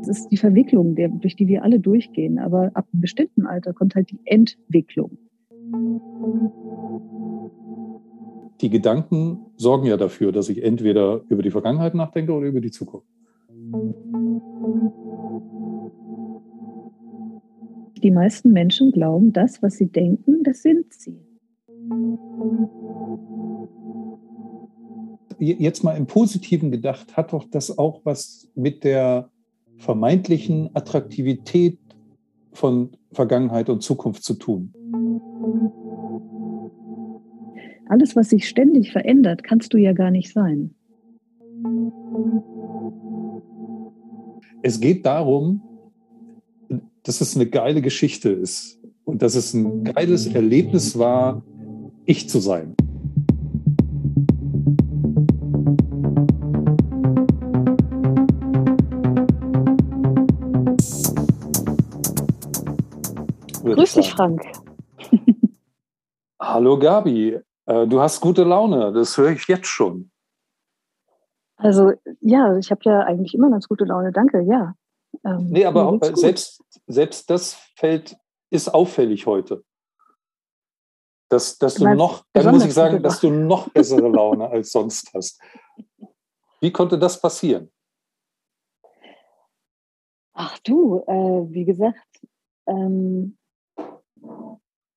Das ist die Verwicklung, durch die wir alle durchgehen. Aber ab einem bestimmten Alter kommt halt die Entwicklung. Die Gedanken sorgen ja dafür, dass ich entweder über die Vergangenheit nachdenke oder über die Zukunft. Die meisten Menschen glauben, das, was sie denken, das sind sie. Jetzt mal im Positiven gedacht, hat doch das auch was mit der vermeintlichen Attraktivität von Vergangenheit und Zukunft zu tun. Alles, was sich ständig verändert, kannst du ja gar nicht sein. Es geht darum, dass es eine geile Geschichte ist und dass es ein geiles Erlebnis war, ich zu sein. Grüß dich, Frank. Hallo Gabi, äh, du hast gute Laune, das höre ich jetzt schon. Also ja, ich habe ja eigentlich immer ganz gute Laune, danke, ja. Ähm, nee, aber auch, äh, selbst, selbst das fällt, ist auffällig heute. Dass, dass du noch, dann muss ich sagen, dass du noch bessere Laune als sonst hast. Wie konnte das passieren? Ach du, äh, wie gesagt, ähm,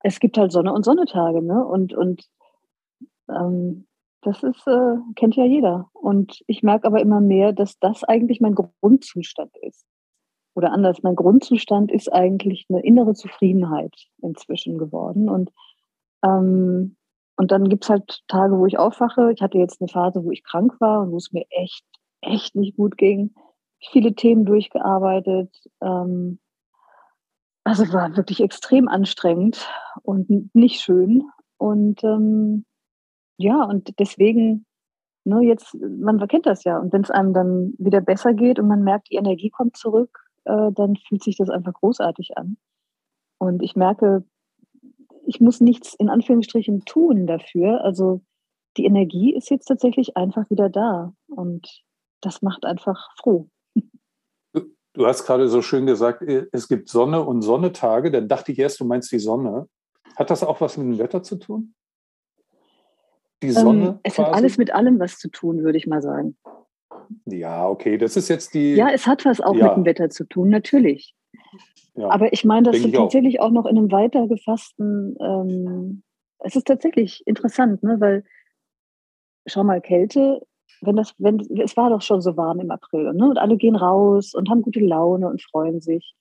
es gibt halt Sonne und Sonnetage, ne? Und, und ähm, das ist, äh, kennt ja jeder. Und ich merke aber immer mehr, dass das eigentlich mein Grundzustand ist oder anders, mein Grundzustand ist eigentlich eine innere Zufriedenheit inzwischen geworden. Und, ähm, und dann gibt es halt Tage, wo ich aufwache. Ich hatte jetzt eine Phase, wo ich krank war und wo es mir echt, echt nicht gut ging. Viele Themen durchgearbeitet. Ähm, also war wirklich extrem anstrengend und nicht schön. Und ähm, ja, und deswegen, ne, jetzt, man kennt das ja. Und wenn es einem dann wieder besser geht und man merkt, die Energie kommt zurück, äh, dann fühlt sich das einfach großartig an. Und ich merke, ich muss nichts in Anführungsstrichen tun dafür. Also die Energie ist jetzt tatsächlich einfach wieder da. Und das macht einfach froh. Du hast gerade so schön gesagt, äh, es gibt Sonne und Sonnetage. Dann dachte ich erst, du meinst die Sonne. Hat das auch was mit dem Wetter zu tun? Die Sonne? Ähm, es quasi? hat alles mit allem was zu tun, würde ich mal sagen. Ja, okay, das ist jetzt die. Ja, es hat was auch ja. mit dem Wetter zu tun, natürlich. Ja, Aber ich meine, das ist tatsächlich auch. auch. noch in einem weiter gefassten. Ähm, es ist tatsächlich interessant, ne? weil schau mal, Kälte, wenn das, wenn, es war doch schon so warm im April, ne? Und alle gehen raus und haben gute Laune und freuen sich.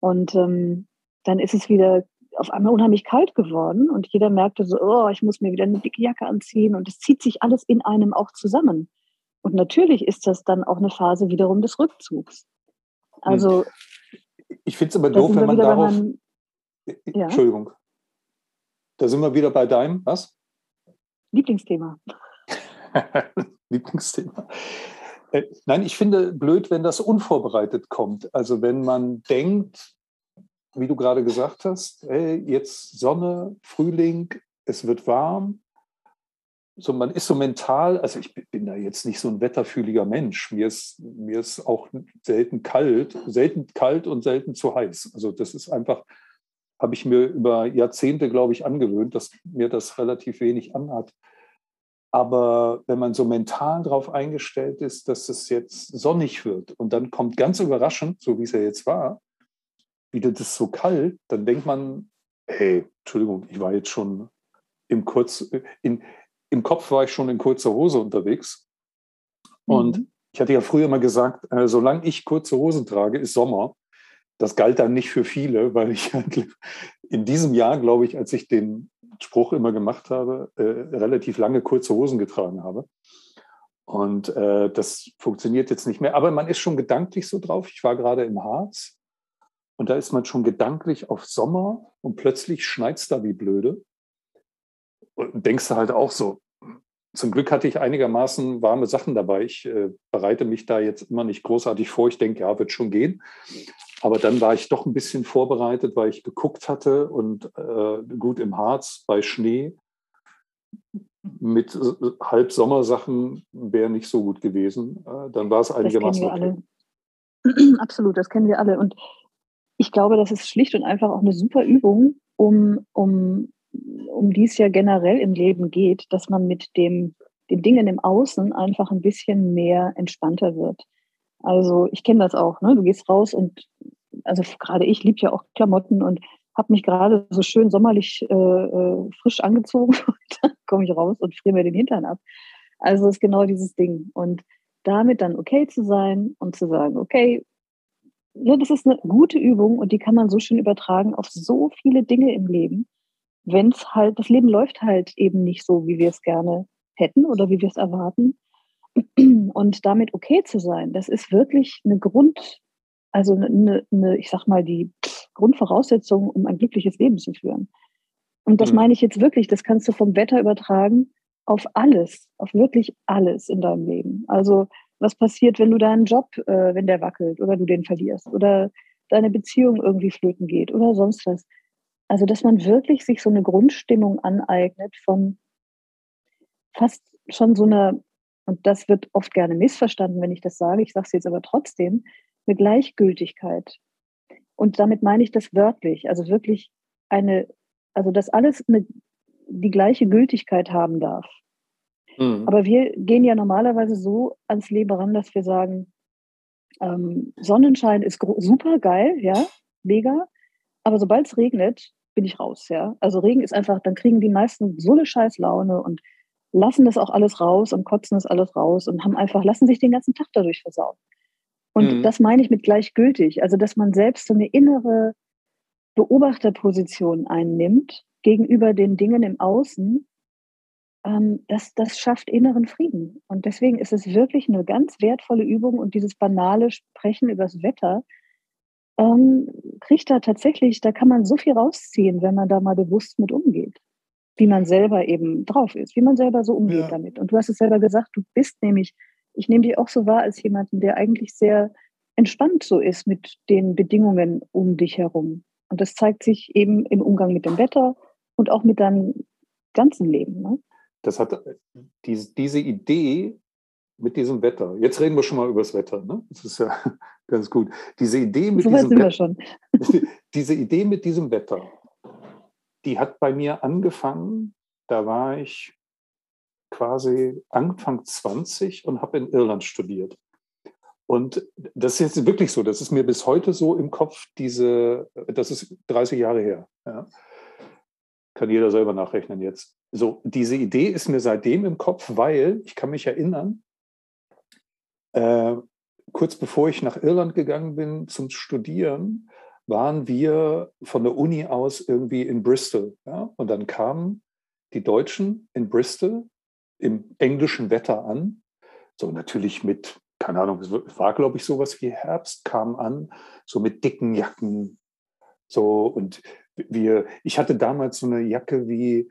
Und ähm, dann ist es wieder auf einmal unheimlich kalt geworden und jeder merkte so, oh, ich muss mir wieder eine dicke Jacke anziehen und es zieht sich alles in einem auch zusammen. Und natürlich ist das dann auch eine Phase wiederum des Rückzugs. Also. Ich finde es aber doof, wenn man darauf. Man, ja? Entschuldigung. Da sind wir wieder bei deinem, was? Lieblingsthema. Lieblingsthema. Äh, nein, ich finde blöd, wenn das unvorbereitet kommt. Also wenn man denkt, wie du gerade gesagt hast, hey, jetzt Sonne, Frühling, es wird warm, so, man ist so mental, also ich bin da jetzt nicht so ein wetterfühliger Mensch. Mir ist, mir ist auch selten kalt, selten kalt und selten zu heiß. Also das ist einfach, habe ich mir über Jahrzehnte, glaube ich, angewöhnt, dass mir das relativ wenig anhat. Aber wenn man so mental darauf eingestellt ist, dass es jetzt sonnig wird und dann kommt ganz überraschend, so wie es ja jetzt war, wieder das so kalt, dann denkt man, hey, Entschuldigung, ich war jetzt schon im Kurz, in, im Kopf war ich schon in kurzer Hose unterwegs. Und mhm. ich hatte ja früher mal gesagt, äh, solange ich kurze Hosen trage, ist Sommer. Das galt dann nicht für viele, weil ich in diesem Jahr, glaube ich, als ich den Spruch immer gemacht habe, äh, relativ lange kurze Hosen getragen habe. Und äh, das funktioniert jetzt nicht mehr. Aber man ist schon gedanklich so drauf. Ich war gerade im Harz und da ist man schon gedanklich auf Sommer und plötzlich schneit es da wie blöde und denkst du halt auch so, zum Glück hatte ich einigermaßen warme Sachen dabei. Ich äh, bereite mich da jetzt immer nicht großartig vor. Ich denke, ja, wird schon gehen. Aber dann war ich doch ein bisschen vorbereitet, weil ich geguckt hatte und äh, gut im Harz bei Schnee. mit äh, Halbsommersachen wäre nicht so gut gewesen. Äh, dann war es einigermaßen. Okay. Absolut, das kennen wir alle. Und ich glaube, das ist schlicht und einfach auch eine super Übung, um, um, um die es ja generell im Leben geht, dass man mit dem, den Dingen im Außen einfach ein bisschen mehr entspannter wird. Also ich kenne das auch, ne? Du gehst raus und also gerade ich liebe ja auch Klamotten und habe mich gerade so schön sommerlich äh, äh frisch angezogen und dann komme ich raus und friere mir den Hintern ab. Also ist genau dieses Ding. Und damit dann okay zu sein und zu sagen, okay, ne, das ist eine gute Übung und die kann man so schön übertragen auf so viele Dinge im Leben. Wenn es halt, das Leben läuft halt eben nicht so, wie wir es gerne hätten oder wie wir es erwarten. Und damit okay zu sein, das ist wirklich eine Grund, also eine, eine, ich sag mal, die Grundvoraussetzung, um ein glückliches Leben zu führen. Und das mhm. meine ich jetzt wirklich, das kannst du vom Wetter übertragen auf alles, auf wirklich alles in deinem Leben. Also was passiert, wenn du deinen Job, äh, wenn der wackelt oder du den verlierst oder deine Beziehung irgendwie flöten geht oder sonst was. Also dass man wirklich sich so eine Grundstimmung aneignet von fast schon so einer, und das wird oft gerne missverstanden, wenn ich das sage, ich sage es jetzt aber trotzdem, eine Gleichgültigkeit. Und damit meine ich das wörtlich, also wirklich eine, also dass alles eine, die gleiche Gültigkeit haben darf. Mhm. Aber wir gehen ja normalerweise so ans Leben ran, dass wir sagen, ähm, Sonnenschein ist super geil, ja, mega. Aber sobald es regnet, bin ich raus, ja. Also Regen ist einfach, dann kriegen die meisten so eine scheiß Laune und lassen das auch alles raus und kotzen das alles raus und haben einfach, lassen sich den ganzen Tag dadurch versauen. Und mhm. das meine ich mit gleichgültig. Also, dass man selbst so eine innere Beobachterposition einnimmt gegenüber den Dingen im Außen, ähm, das, das schafft inneren Frieden. Und deswegen ist es wirklich eine ganz wertvolle Übung und dieses banale Sprechen übers Wetter ähm, kriegt da tatsächlich, da kann man so viel rausziehen, wenn man da mal bewusst mit umgeht. Wie man selber eben drauf ist, wie man selber so umgeht ja. damit. Und du hast es selber gesagt, du bist nämlich ich nehme dich auch so wahr als jemanden, der eigentlich sehr entspannt so ist mit den Bedingungen um dich herum. Und das zeigt sich eben im Umgang mit dem Wetter und auch mit deinem ganzen Leben. Ne? Das hat diese, diese Idee mit diesem Wetter. Jetzt reden wir schon mal über das Wetter. Ne? Das ist ja ganz gut. Diese Idee mit so diesem Wetter. diese Idee mit diesem Wetter, die hat bei mir angefangen. Da war ich quasi Anfang 20 und habe in Irland studiert. Und das ist jetzt wirklich so, das ist mir bis heute so im Kopf, diese, das ist 30 Jahre her. Ja. Kann jeder selber nachrechnen jetzt. So, diese Idee ist mir seitdem im Kopf, weil ich kann mich erinnern, äh, kurz bevor ich nach Irland gegangen bin zum Studieren, waren wir von der Uni aus irgendwie in Bristol. Ja? Und dann kamen die Deutschen in Bristol im englischen Wetter an. So natürlich mit, keine Ahnung, es war, glaube ich, sowas wie Herbst, kam an, so mit dicken Jacken. So und wir, ich hatte damals so eine Jacke wie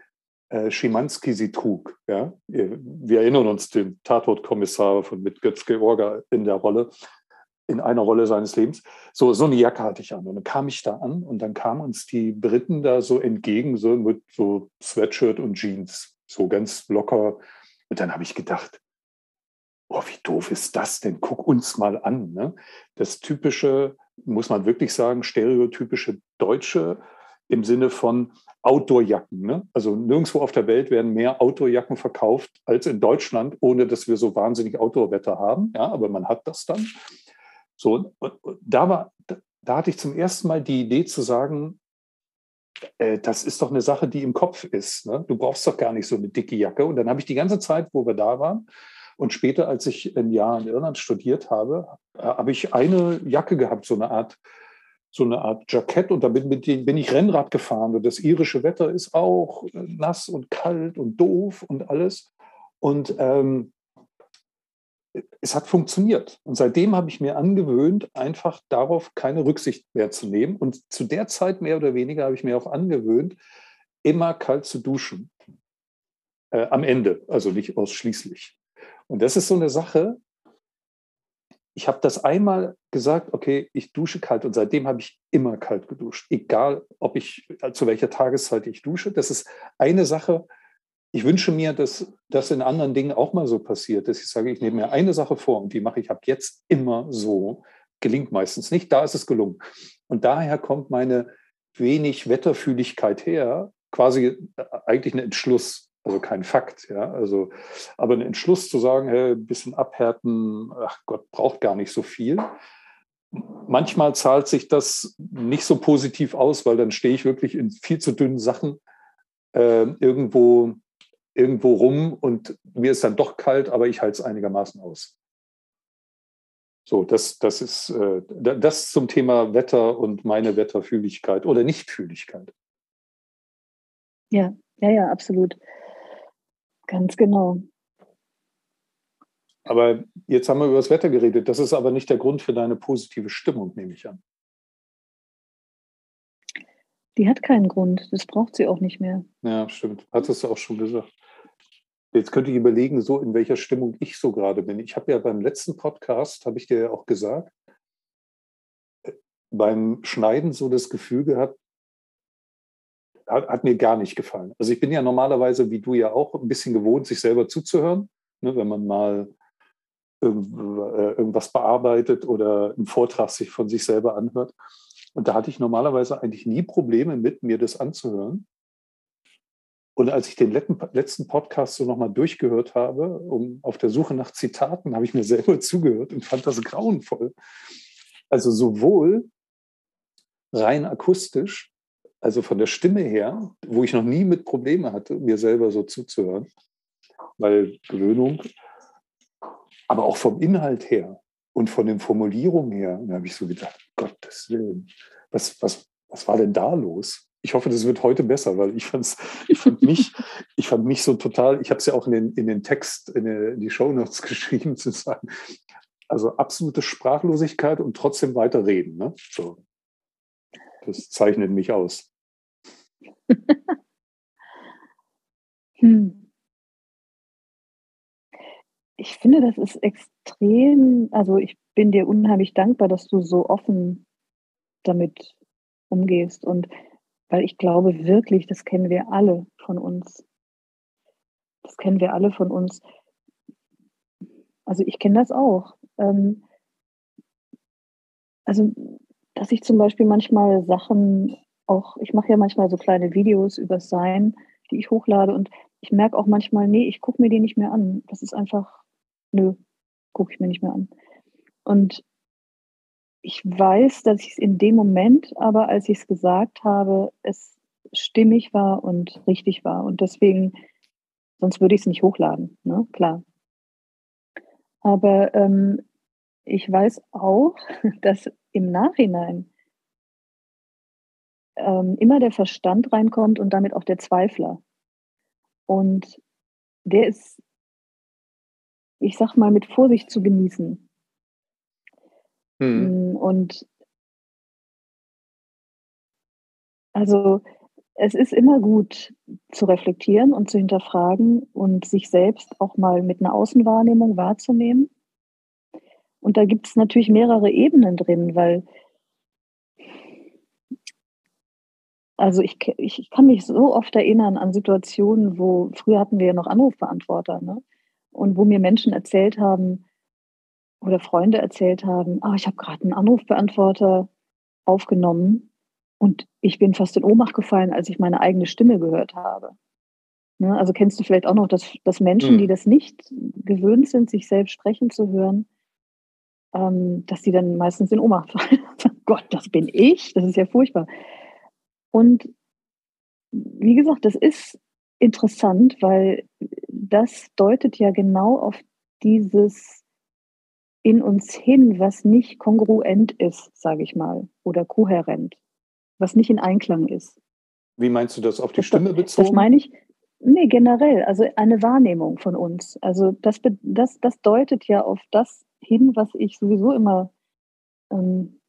äh, Schimanski sie trug. Ja? Wir erinnern uns den Tatortkommissar von mit Götz Georga in der Rolle, in einer Rolle seines Lebens. So, so eine Jacke hatte ich an. Und dann kam ich da an und dann kamen uns die Briten da so entgegen, so mit so Sweatshirt und Jeans, so ganz locker und dann habe ich gedacht, oh, wie doof ist das denn? Guck uns mal an. Ne? Das typische, muss man wirklich sagen, stereotypische Deutsche im Sinne von Outdoorjacken. Ne? Also nirgendwo auf der Welt werden mehr Outdoorjacken verkauft als in Deutschland, ohne dass wir so wahnsinnig Outdoorwetter haben. Ja, aber man hat das dann. So, und, und da war, da, hatte ich zum ersten Mal die Idee zu sagen, äh, das ist doch eine Sache, die im Kopf ist. Ne? Du brauchst doch gar nicht so eine dicke Jacke. Und dann habe ich die ganze Zeit, wo wir da waren, und später, als ich ein Jahr in Irland studiert habe, äh, habe ich eine Jacke gehabt, so eine Art, so eine Art Jackett. Und damit bin ich Rennrad gefahren. Und das irische Wetter ist auch nass und kalt und doof und alles. Und ähm, es hat funktioniert. Und seitdem habe ich mir angewöhnt, einfach darauf keine Rücksicht mehr zu nehmen. Und zu der Zeit mehr oder weniger habe ich mir auch angewöhnt, immer kalt zu duschen. Äh, am Ende, also nicht ausschließlich. Und das ist so eine Sache. Ich habe das einmal gesagt, okay, ich dusche kalt und seitdem habe ich immer kalt geduscht, egal ob ich zu welcher Tageszeit ich dusche. Das ist eine Sache, ich wünsche mir, dass das in anderen Dingen auch mal so passiert, dass ich sage, ich nehme mir eine Sache vor und die mache ich ab jetzt immer so. Gelingt meistens nicht, da ist es gelungen. Und daher kommt meine wenig Wetterfühligkeit her, quasi äh, eigentlich ein Entschluss, also kein Fakt, ja, also, aber ein Entschluss zu sagen, hey, ein bisschen abhärten, ach Gott, braucht gar nicht so viel. Manchmal zahlt sich das nicht so positiv aus, weil dann stehe ich wirklich in viel zu dünnen Sachen äh, irgendwo, irgendwo rum und mir ist dann doch kalt, aber ich halte es einigermaßen aus. So, das, das ist äh, das zum Thema Wetter und meine Wetterfühligkeit oder Nichtfühligkeit. Ja, ja, ja, absolut. Ganz genau. Aber jetzt haben wir über das Wetter geredet. Das ist aber nicht der Grund für deine positive Stimmung, nehme ich an. Die hat keinen Grund. Das braucht sie auch nicht mehr. Ja, stimmt. Hattest du auch schon gesagt. Jetzt könnte ich überlegen, so in welcher Stimmung ich so gerade bin. Ich habe ja beim letzten Podcast, habe ich dir ja auch gesagt, äh, beim Schneiden so das Gefühl gehabt, hat, hat, mir gar nicht gefallen. Also ich bin ja normalerweise, wie du ja auch, ein bisschen gewohnt, sich selber zuzuhören. Ne, wenn man mal äh, irgendwas bearbeitet oder einen Vortrag sich von sich selber anhört. Und da hatte ich normalerweise eigentlich nie Probleme mit, mir das anzuhören. Und als ich den letzten Podcast so nochmal durchgehört habe, um auf der Suche nach Zitaten, habe ich mir selber zugehört und fand das grauenvoll. Also sowohl rein akustisch, also von der Stimme her, wo ich noch nie mit Probleme hatte, mir selber so zuzuhören, weil Gewöhnung, aber auch vom Inhalt her und von den Formulierungen her, da habe ich so gedacht, Gottes Willen, was, was, was war denn da los? Ich hoffe, das wird heute besser, weil ich, fand's, ich, fand, mich, ich fand mich so total, ich habe es ja auch in den, in den Text, in, die, in die Shownotes geschrieben, zu sagen, also absolute Sprachlosigkeit und trotzdem weiter reden. Ne? So. Das zeichnet mich aus. hm. Ich finde, das ist extrem, also ich bin dir unheimlich dankbar, dass du so offen damit umgehst. Und weil ich glaube wirklich, das kennen wir alle von uns. Das kennen wir alle von uns. Also ich kenne das auch. Ähm, also, dass ich zum Beispiel manchmal Sachen auch, ich mache ja manchmal so kleine Videos über Sein, die ich hochlade und ich merke auch manchmal, nee, ich gucke mir die nicht mehr an. Das ist einfach, nö, gucke ich mir nicht mehr an. Und ich weiß, dass ich es in dem Moment, aber als ich es gesagt habe, es stimmig war und richtig war. Und deswegen, sonst würde ich es nicht hochladen, ne? klar. Aber ähm, ich weiß auch, dass im Nachhinein ähm, immer der Verstand reinkommt und damit auch der Zweifler. Und der ist, ich sag mal, mit Vorsicht zu genießen. Mhm. Mm, und also es ist immer gut zu reflektieren und zu hinterfragen und sich selbst auch mal mit einer Außenwahrnehmung wahrzunehmen. Und da gibt es natürlich mehrere Ebenen drin, weil also ich, ich kann mich so oft erinnern an Situationen, wo früher hatten wir ja noch Anrufbeantworter, ne? Und wo mir Menschen erzählt haben, oder Freunde erzählt haben, ah, ich habe gerade einen Anrufbeantworter aufgenommen und ich bin fast in Ohnmacht gefallen, als ich meine eigene Stimme gehört habe. Ne? Also kennst du vielleicht auch noch, dass, dass Menschen, mhm. die das nicht gewöhnt sind, sich selbst sprechen zu hören, ähm, dass die dann meistens in Ohnmacht fallen. Gott, das bin ich, das ist ja furchtbar. Und wie gesagt, das ist interessant, weil das deutet ja genau auf dieses in uns hin, was nicht kongruent ist, sage ich mal, oder kohärent, was nicht in Einklang ist. Wie meinst du das auf die das, Stimme bezogen? Das meine ich, nee, generell, also eine Wahrnehmung von uns. Also das, das, das deutet ja auf das hin, was ich sowieso immer ähm,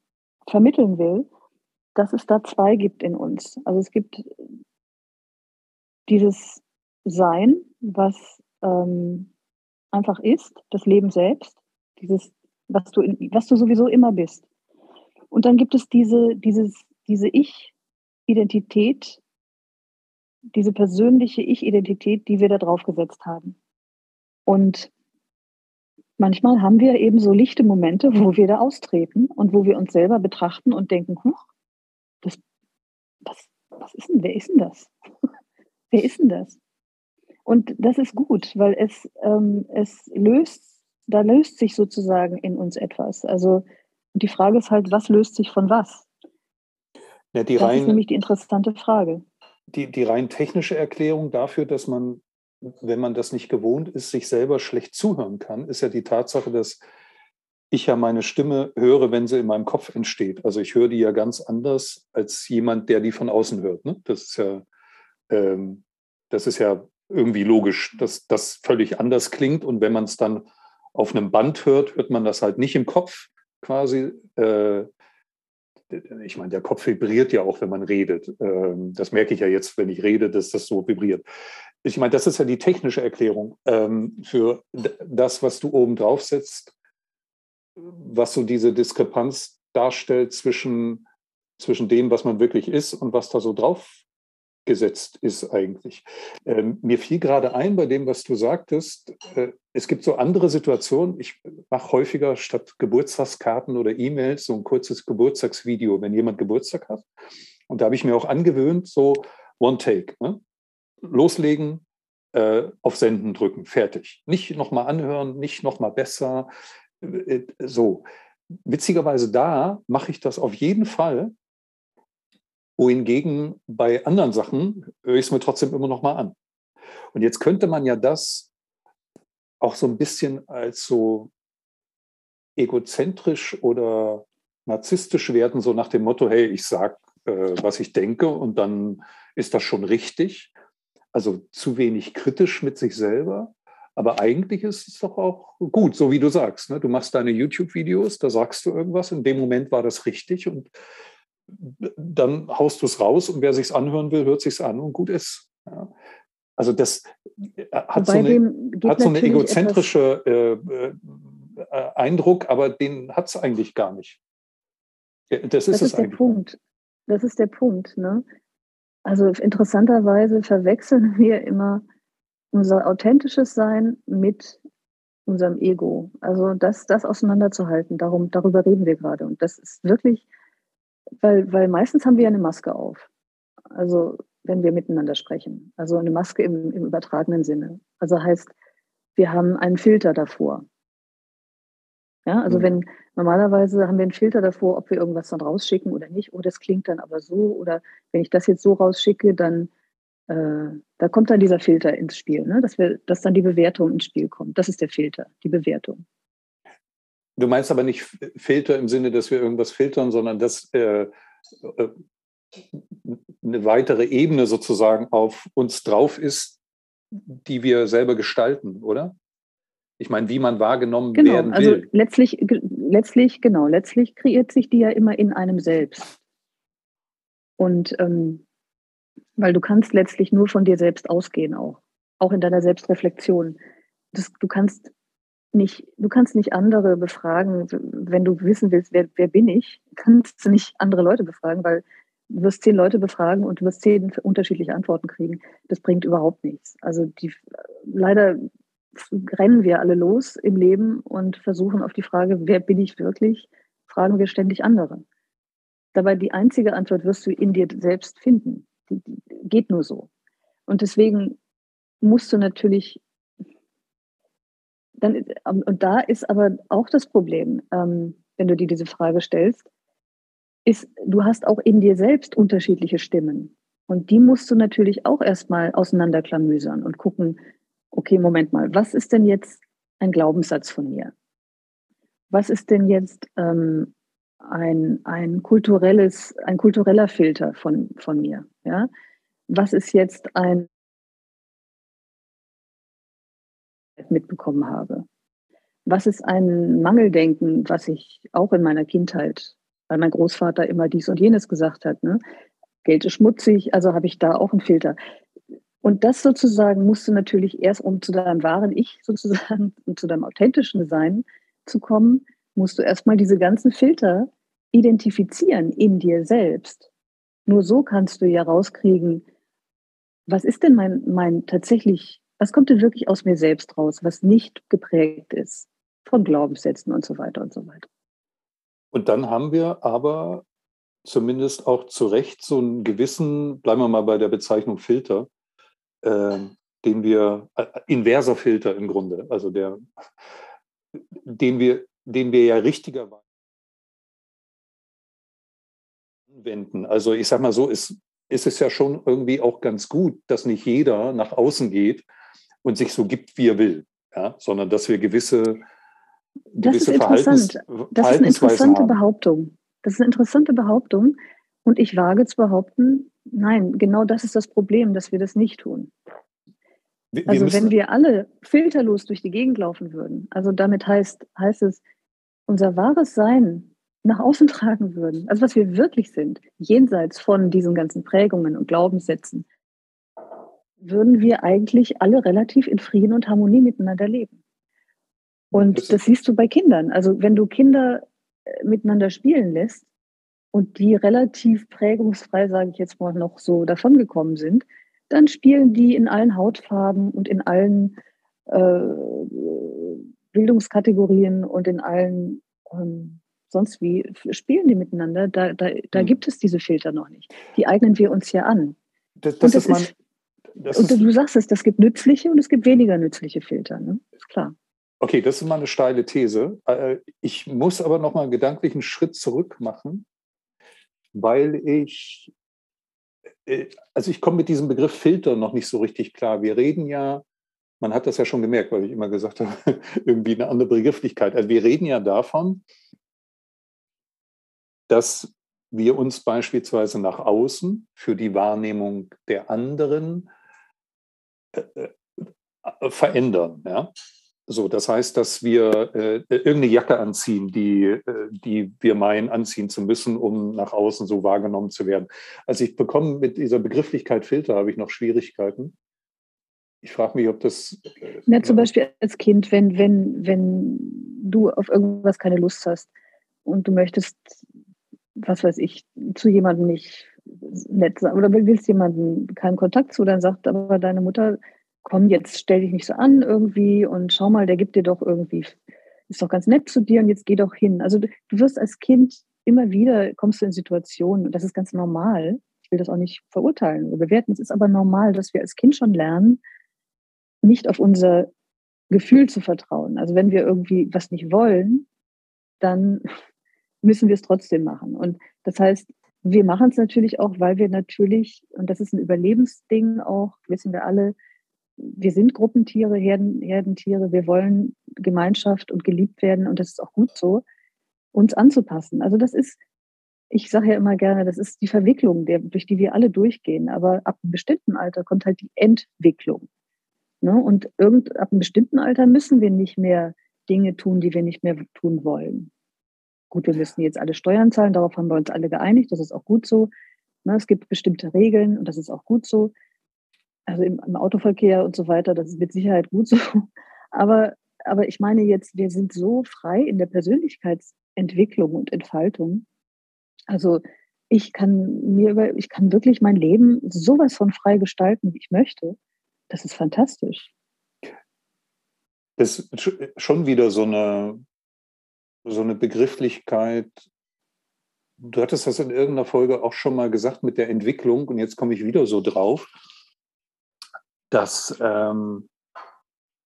vermitteln will, dass es da zwei gibt in uns. Also es gibt dieses Sein, was ähm, einfach ist, das Leben selbst, dieses, was du, in, was du sowieso immer bist. Und dann gibt es diese, dieses, diese Ich-Identität, diese persönliche Ich-Identität, die wir da drauf gesetzt haben. Und manchmal haben wir eben so lichte Momente, wo wir da austreten und wo wir uns selber betrachten und denken, huch, das, das, was ist denn, wer ist denn das? wer ist denn das? Und das ist gut, weil es, ähm, es löst, da löst sich sozusagen in uns etwas. Also die Frage ist halt, was löst sich von was? Ja, das rein, ist nämlich die interessante Frage. Die, die rein technische Erklärung dafür, dass man, wenn man das nicht gewohnt ist, sich selber schlecht zuhören kann, ist ja die Tatsache, dass ich ja meine Stimme höre, wenn sie in meinem Kopf entsteht. Also ich höre die ja ganz anders als jemand, der die von außen hört. Ne? Das ist ja, ähm, das ist ja irgendwie logisch, dass das völlig anders klingt. Und wenn man es dann auf einem Band hört, hört man das halt nicht im Kopf quasi. Äh, ich meine, der Kopf vibriert ja auch, wenn man redet. Ähm, das merke ich ja jetzt, wenn ich rede, dass das so vibriert. Ich meine, das ist ja die technische Erklärung ähm, für das, was du oben drauf setzt, was so diese Diskrepanz darstellt zwischen, zwischen dem, was man wirklich ist und was da so drauf gesetzt ist eigentlich. Ähm, mir fiel gerade ein bei dem, was du sagtest, äh, es gibt so andere Situationen. Ich mache häufiger statt Geburtstagskarten oder E-Mails so ein kurzes Geburtstagsvideo, wenn jemand Geburtstag hat. Und da habe ich mir auch angewöhnt, so One Take. Ne? Loslegen, äh, auf Senden drücken, fertig. Nicht nochmal anhören, nicht nochmal besser. Äh, so. Witzigerweise da mache ich das auf jeden Fall, wohingegen bei anderen Sachen höre ich es mir trotzdem immer noch mal an. Und jetzt könnte man ja das auch so ein bisschen als so egozentrisch oder narzisstisch werden, so nach dem Motto, hey, ich sag, äh, was ich denke und dann ist das schon richtig. Also zu wenig kritisch mit sich selber. Aber eigentlich ist es doch auch gut, so wie du sagst. Ne? Du machst deine YouTube-Videos, da sagst du irgendwas, in dem Moment war das richtig und dann haust du es raus und wer sich anhören will, hört sich an und gut ist. Ja. Also das äh, hat Wobei so eine, hat so eine egozentrische äh, äh, Eindruck, aber den hat es eigentlich gar nicht. Das ist, das ist es der eigentlich. Punkt. Das ist der Punkt. Ne? Also interessanterweise verwechseln wir immer unser authentisches Sein mit unserem Ego. Also das, das auseinanderzuhalten, darum, darüber reden wir gerade. Und das ist wirklich weil, weil meistens haben wir eine Maske auf. Also wenn wir miteinander sprechen. Also eine Maske im, im übertragenen Sinne. Also heißt, wir haben einen Filter davor. Ja, also mhm. wenn normalerweise haben wir einen Filter davor, ob wir irgendwas dann rausschicken oder nicht. Oh, das klingt dann aber so. Oder wenn ich das jetzt so rausschicke, dann äh, da kommt dann dieser Filter ins Spiel, ne? dass, wir, dass dann die Bewertung ins Spiel kommt. Das ist der Filter, die Bewertung. Du meinst aber nicht Filter im Sinne, dass wir irgendwas filtern, sondern dass äh, äh, eine weitere Ebene sozusagen auf uns drauf ist, die wir selber gestalten, oder? Ich meine, wie man wahrgenommen genau, werden also will. Also letztlich, letztlich, genau, letztlich kreiert sich die ja immer in einem selbst. Und ähm, weil du kannst letztlich nur von dir selbst ausgehen auch, auch in deiner Selbstreflexion. Das, du kannst nicht, du kannst nicht andere befragen, wenn du wissen willst, wer, wer bin ich, kannst du nicht andere Leute befragen, weil du wirst zehn Leute befragen und du wirst zehn unterschiedliche Antworten kriegen. Das bringt überhaupt nichts. Also die, leider rennen wir alle los im Leben und versuchen auf die Frage, wer bin ich wirklich, fragen wir ständig andere. Dabei die einzige Antwort wirst du in dir selbst finden. Die, die geht nur so. Und deswegen musst du natürlich dann, ähm, und da ist aber auch das Problem, ähm, wenn du dir diese Frage stellst, ist, du hast auch in dir selbst unterschiedliche Stimmen. Und die musst du natürlich auch erstmal auseinanderklamüsern und gucken, okay, Moment mal, was ist denn jetzt ein Glaubenssatz von mir? Was ist denn jetzt ähm, ein, ein kulturelles, ein kultureller Filter von, von mir? Ja? Was ist jetzt ein mitbekommen habe. Was ist ein Mangeldenken, was ich auch in meiner Kindheit, weil mein Großvater immer dies und jenes gesagt hat, ne? Geld ist schmutzig, also habe ich da auch einen Filter. Und das sozusagen musst du natürlich erst, um zu deinem wahren Ich sozusagen und zu deinem authentischen Sein zu kommen, musst du erstmal diese ganzen Filter identifizieren in dir selbst. Nur so kannst du ja rauskriegen, was ist denn mein, mein tatsächlich, was kommt denn wirklich aus mir selbst raus, was nicht geprägt ist von Glaubenssätzen und so weiter und so weiter. Und dann haben wir aber zumindest auch zu Recht so einen gewissen, bleiben wir mal bei der Bezeichnung Filter, äh, den wir, äh, inverser Filter im Grunde, also der, den wir, den wir ja richtigerweise anwenden. Also ich sage mal so, ist, ist es ja schon irgendwie auch ganz gut, dass nicht jeder nach außen geht und sich so gibt, wie er will, ja? sondern dass wir gewisse, das ist interessant. das ist eine interessante haben. Behauptung. Das ist eine interessante Behauptung. Und ich wage zu behaupten, nein, genau das ist das Problem, dass wir das nicht tun. Wir, also wir wenn wir alle filterlos durch die Gegend laufen würden, also damit heißt, heißt es, unser wahres Sein nach außen tragen würden, also was wir wirklich sind, jenseits von diesen ganzen Prägungen und Glaubenssätzen, würden wir eigentlich alle relativ in Frieden und Harmonie miteinander leben. Und das siehst du bei Kindern. Also wenn du Kinder äh, miteinander spielen lässt und die relativ prägungsfrei, sage ich jetzt mal, noch so davongekommen sind, dann spielen die in allen Hautfarben und in allen äh, Bildungskategorien und in allen ähm, sonst wie spielen die miteinander. Da, da, da mhm. gibt es diese Filter noch nicht. Die eignen wir uns ja an. Das, das, ist, man, das und du sagst es, das gibt nützliche und es gibt weniger nützliche Filter. Ne? Ist klar. Okay, das ist mal eine steile These. Äh, ich muss aber noch mal einen gedanklichen Schritt zurück machen, weil ich, äh, also ich komme mit diesem Begriff Filter noch nicht so richtig klar. Wir reden ja, man hat das ja schon gemerkt, weil ich immer gesagt habe, irgendwie eine andere Begrifflichkeit. Also wir reden ja davon, dass wir uns beispielsweise nach außen für die Wahrnehmung der anderen äh, verändern. Ja? So, das heißt, dass wir äh, irgendeine Jacke anziehen, die, äh, die wir meinen, anziehen zu müssen, um nach außen so wahrgenommen zu werden. Also ich bekomme mit dieser Begrifflichkeit Filter, habe ich noch Schwierigkeiten. Ich frage mich, ob das. Äh, ja, zum Beispiel als Kind, wenn, wenn, wenn du auf irgendwas keine Lust hast und du möchtest, was weiß ich, zu jemandem nicht nett sein oder willst jemanden keinen Kontakt zu, dann sagt aber deine Mutter, komm, jetzt stell dich nicht so an irgendwie und schau mal, der gibt dir doch irgendwie, ist doch ganz nett zu dir und jetzt geh doch hin. Also du, du wirst als Kind immer wieder, kommst du in Situationen und das ist ganz normal. Ich will das auch nicht verurteilen oder bewerten. Es ist aber normal, dass wir als Kind schon lernen, nicht auf unser Gefühl zu vertrauen. Also wenn wir irgendwie was nicht wollen, dann müssen wir es trotzdem machen. Und das heißt, wir machen es natürlich auch, weil wir natürlich, und das ist ein Überlebensding auch, wissen wir alle, wir sind Gruppentiere, Herden, Herdentiere, wir wollen Gemeinschaft und geliebt werden und das ist auch gut so, uns anzupassen. Also das ist, ich sage ja immer gerne, das ist die Verwicklung, der, durch die wir alle durchgehen. Aber ab einem bestimmten Alter kommt halt die Entwicklung. Ne? Und irgend, ab einem bestimmten Alter müssen wir nicht mehr Dinge tun, die wir nicht mehr tun wollen. Gut, wir müssen jetzt alle Steuern zahlen, darauf haben wir uns alle geeinigt, das ist auch gut so. Ne? Es gibt bestimmte Regeln und das ist auch gut so also im, im, Autoverkehr und so weiter, das ist mit Sicherheit gut so. Aber, aber ich meine jetzt, wir sind so frei in der Persönlichkeitsentwicklung und Entfaltung. Also ich kann mir über, ich kann wirklich mein Leben sowas von frei gestalten, wie ich möchte. Das ist fantastisch. Das ist schon wieder so eine, so eine Begrifflichkeit. Du hattest das in irgendeiner Folge auch schon mal gesagt mit der Entwicklung und jetzt komme ich wieder so drauf dass, ähm,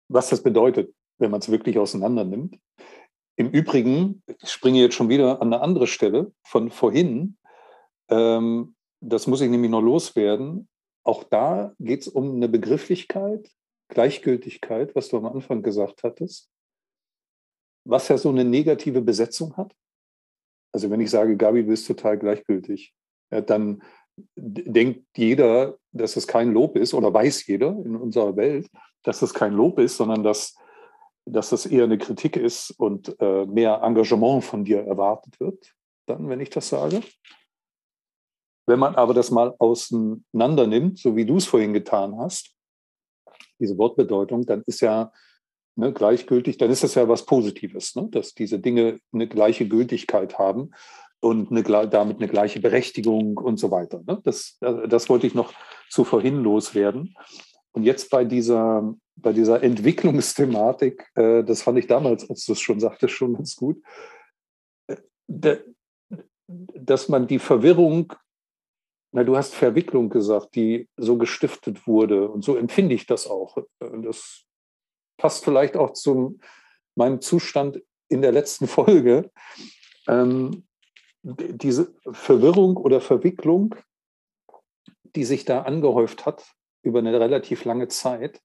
was das bedeutet, wenn man es wirklich auseinander nimmt. Im Übrigen, ich springe jetzt schon wieder an eine andere Stelle von vorhin. Ähm, das muss ich nämlich noch loswerden. Auch da geht es um eine Begrifflichkeit, Gleichgültigkeit, was du am Anfang gesagt hattest, was ja so eine negative Besetzung hat. Also wenn ich sage, Gabi, du bist total gleichgültig, ja, dann denkt jeder, dass es kein Lob ist oder weiß jeder in unserer Welt, dass es kein Lob ist, sondern dass, dass das eher eine Kritik ist und äh, mehr Engagement von dir erwartet wird, dann, wenn ich das sage. Wenn man aber das mal auseinander nimmt, so wie du es vorhin getan hast, diese Wortbedeutung, dann ist ja ne, gleichgültig, dann ist das ja was Positives, ne, dass diese Dinge eine gleiche Gültigkeit haben und eine, damit eine gleiche Berechtigung und so weiter. Ne? Das, das wollte ich noch zu vorhin loswerden. Und jetzt bei dieser, bei dieser Entwicklungsthematik, äh, das fand ich damals, als du es schon sagtest, schon ganz gut, äh, dass man die Verwirrung, na, du hast Verwicklung gesagt, die so gestiftet wurde und so empfinde ich das auch. Das passt vielleicht auch zu meinem Zustand in der letzten Folge. Ähm, diese Verwirrung oder Verwicklung, die sich da angehäuft hat über eine relativ lange Zeit,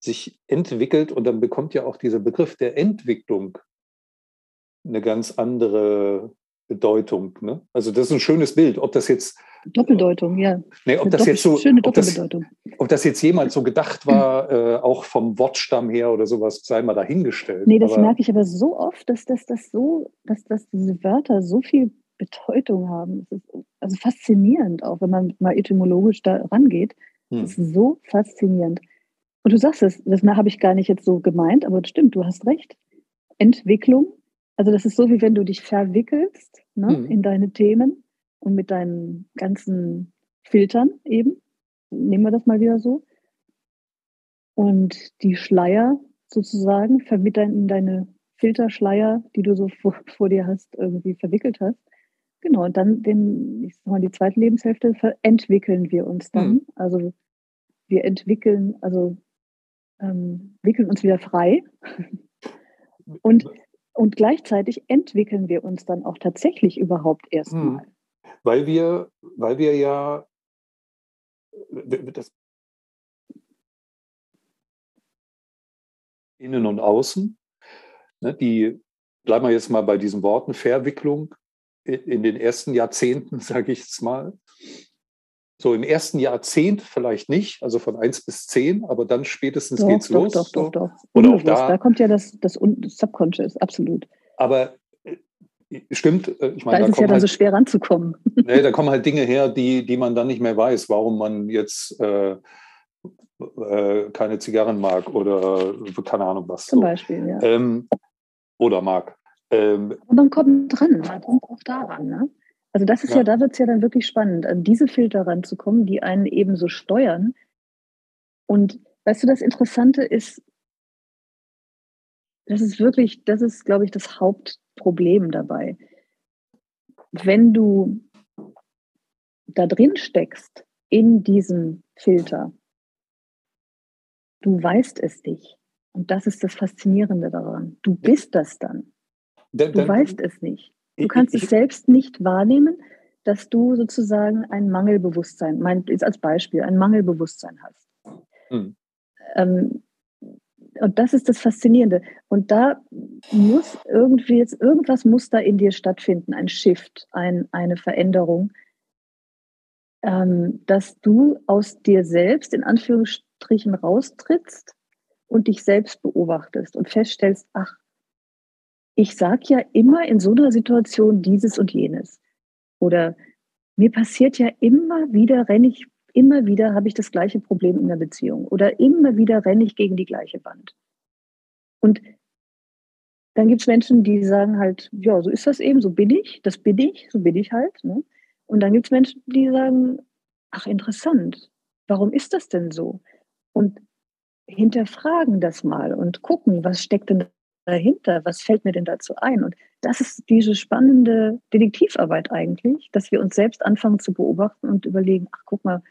sich entwickelt und dann bekommt ja auch dieser Begriff der Entwicklung eine ganz andere Bedeutung. Ne? Also das ist ein schönes Bild. Ob das jetzt Doppeldeutung, ja. Nee, ob, das jetzt so, ob, das, ob das jetzt jemals so gedacht war, äh, auch vom Wortstamm her oder sowas, sei mal dahingestellt. Nee, das aber, merke ich aber so oft, dass, dass, das so, dass, dass diese Wörter so viel Bedeutung haben. Es ist also faszinierend, auch wenn man mal etymologisch da rangeht. Hm. Es ist so faszinierend. Und du sagst es, das habe ich gar nicht jetzt so gemeint, aber das stimmt, du hast recht. Entwicklung, also das ist so, wie wenn du dich verwickelst ne, hm. in deine Themen und mit deinen ganzen Filtern eben. Nehmen wir das mal wieder so. Und die Schleier sozusagen in deine Filterschleier, die du so vor, vor, dir hast, irgendwie verwickelt hast. Genau, und dann den, ich sag mal, die zweite Lebenshälfte entwickeln wir uns dann. Mhm. Also wir entwickeln, also ähm, wickeln uns wieder frei. und, und gleichzeitig entwickeln wir uns dann auch tatsächlich überhaupt erstmal. Mhm. Weil wir, weil wir ja das Innen und Außen, ne, die, bleiben wir jetzt mal bei diesen Worten, Verwicklung in den ersten Jahrzehnten, sage ich jetzt mal. So im ersten Jahrzehnt vielleicht nicht, also von 1 bis 10, aber dann spätestens doch, geht's doch, los. Doch, doch, doch. Und auch da, da kommt ja das, das Subconscious, absolut. Aber Stimmt, äh, ich meine, da ist da es ja dann halt, so schwer ranzukommen. Nee, da kommen halt Dinge her, die, die man dann nicht mehr weiß, warum man jetzt äh, äh, keine Zigarren mag oder keine Ahnung was. Zum so. Beispiel, ja. Ähm, oder mag. Ähm, Und man kommt dran, man kommt auch daran. Ne? Also das ist ja, ja da wird es ja dann wirklich spannend, an diese Filter ranzukommen, die einen eben so steuern. Und weißt du, das Interessante ist, das ist wirklich, das ist, glaube ich, das Hauptproblem dabei. Wenn du da drin steckst, in diesem Filter, du weißt es nicht. Und das ist das Faszinierende daran. Du bist das dann. Du dann, weißt es nicht. Du kannst ich, es selbst nicht wahrnehmen, dass du sozusagen ein Mangelbewusstsein, mein, jetzt als Beispiel, ein Mangelbewusstsein hast. Hm. Ähm, und das ist das Faszinierende. Und da muss irgendwie jetzt, irgendwas muss da in dir stattfinden, ein Shift, ein, eine Veränderung, ähm, dass du aus dir selbst in Anführungsstrichen raustrittst und dich selbst beobachtest und feststellst, ach, ich sage ja immer in so einer Situation dieses und jenes. Oder mir passiert ja immer wieder, renne ich immer wieder habe ich das gleiche Problem in der Beziehung oder immer wieder renne ich gegen die gleiche Wand. Und dann gibt es Menschen, die sagen halt, ja, so ist das eben, so bin ich, das bin ich, so bin ich halt. Ne? Und dann gibt es Menschen, die sagen, ach interessant, warum ist das denn so? Und hinterfragen das mal und gucken, was steckt denn dahinter, was fällt mir denn dazu ein? Und das ist diese spannende Detektivarbeit eigentlich, dass wir uns selbst anfangen zu beobachten und überlegen, ach guck mal,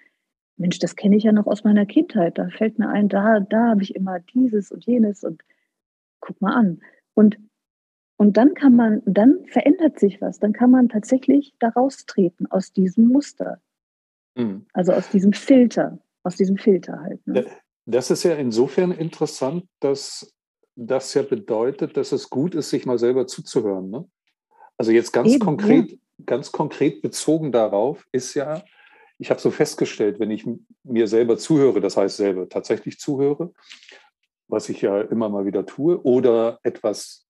Mensch, das kenne ich ja noch aus meiner Kindheit. Da fällt mir ein, da, da habe ich immer dieses und jenes und guck mal an. Und, und dann kann man, dann verändert sich was. Dann kann man tatsächlich daraus treten aus diesem Muster. Mhm. Also aus diesem Filter, aus diesem Filter halt. Ne? Das ist ja insofern interessant, dass das ja bedeutet, dass es gut ist, sich mal selber zuzuhören. Ne? Also jetzt ganz Eben, konkret, ja. ganz konkret bezogen darauf ist ja, ich habe so festgestellt, wenn ich mir selber zuhöre, das heißt selber tatsächlich zuhöre, was ich ja immer mal wieder tue, oder etwas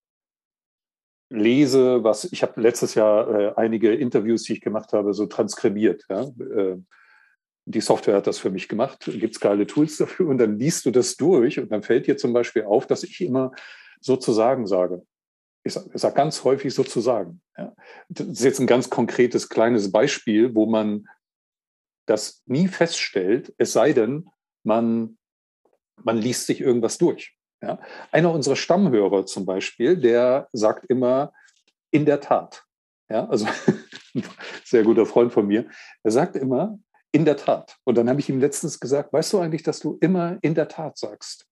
lese, was ich habe letztes Jahr äh, einige Interviews, die ich gemacht habe, so transkribiert. Ja? Äh, die Software hat das für mich gemacht, gibt es geile Tools dafür und dann liest du das durch und dann fällt dir zum Beispiel auf, dass ich immer sozusagen sage. Ich sage sag ganz häufig sozusagen, ja? das ist jetzt ein ganz konkretes kleines Beispiel, wo man das nie feststellt, es sei denn, man, man liest sich irgendwas durch. Ja? Einer unserer Stammhörer zum Beispiel, der sagt immer, in der Tat. Ja, also ein sehr guter Freund von mir, er sagt immer, in der Tat. Und dann habe ich ihm letztens gesagt, weißt du eigentlich, dass du immer in der Tat sagst?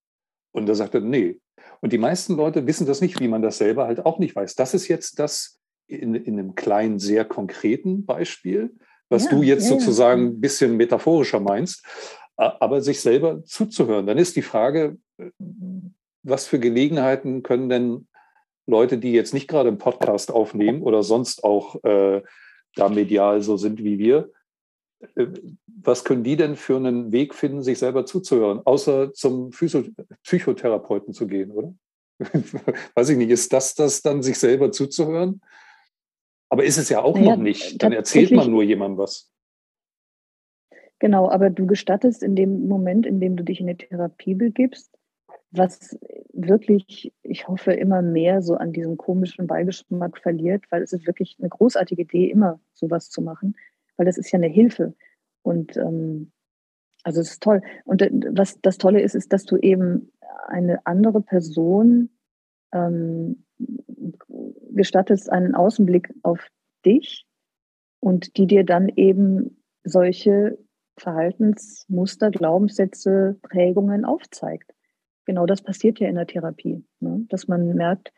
Und er sagte, nee. Und die meisten Leute wissen das nicht, wie man das selber halt auch nicht weiß. Das ist jetzt das in, in einem kleinen, sehr konkreten Beispiel, was ja, du jetzt ja, sozusagen ein bisschen metaphorischer meinst, aber sich selber zuzuhören. Dann ist die Frage, was für Gelegenheiten können denn Leute, die jetzt nicht gerade einen Podcast aufnehmen oder sonst auch äh, da medial so sind wie wir, äh, was können die denn für einen Weg finden, sich selber zuzuhören, außer zum Physio Psychotherapeuten zu gehen, oder? Weiß ich nicht, ist das das dann, sich selber zuzuhören? Aber ist es ja auch naja, noch nicht. Dann erzählt man nur jemandem was. Genau, aber du gestattest in dem Moment, in dem du dich in eine Therapie begibst, was wirklich, ich hoffe, immer mehr so an diesem komischen Beigeschmack verliert, weil es ist wirklich eine großartige Idee, immer sowas zu machen, weil das ist ja eine Hilfe. Und ähm, also es ist toll. Und äh, was das Tolle ist, ist, dass du eben eine andere Person ähm, gestattest, einen Außenblick auf dich und die dir dann eben solche Verhaltensmuster, Glaubenssätze, Prägungen aufzeigt genau das passiert ja in der Therapie, ne? dass man merkt,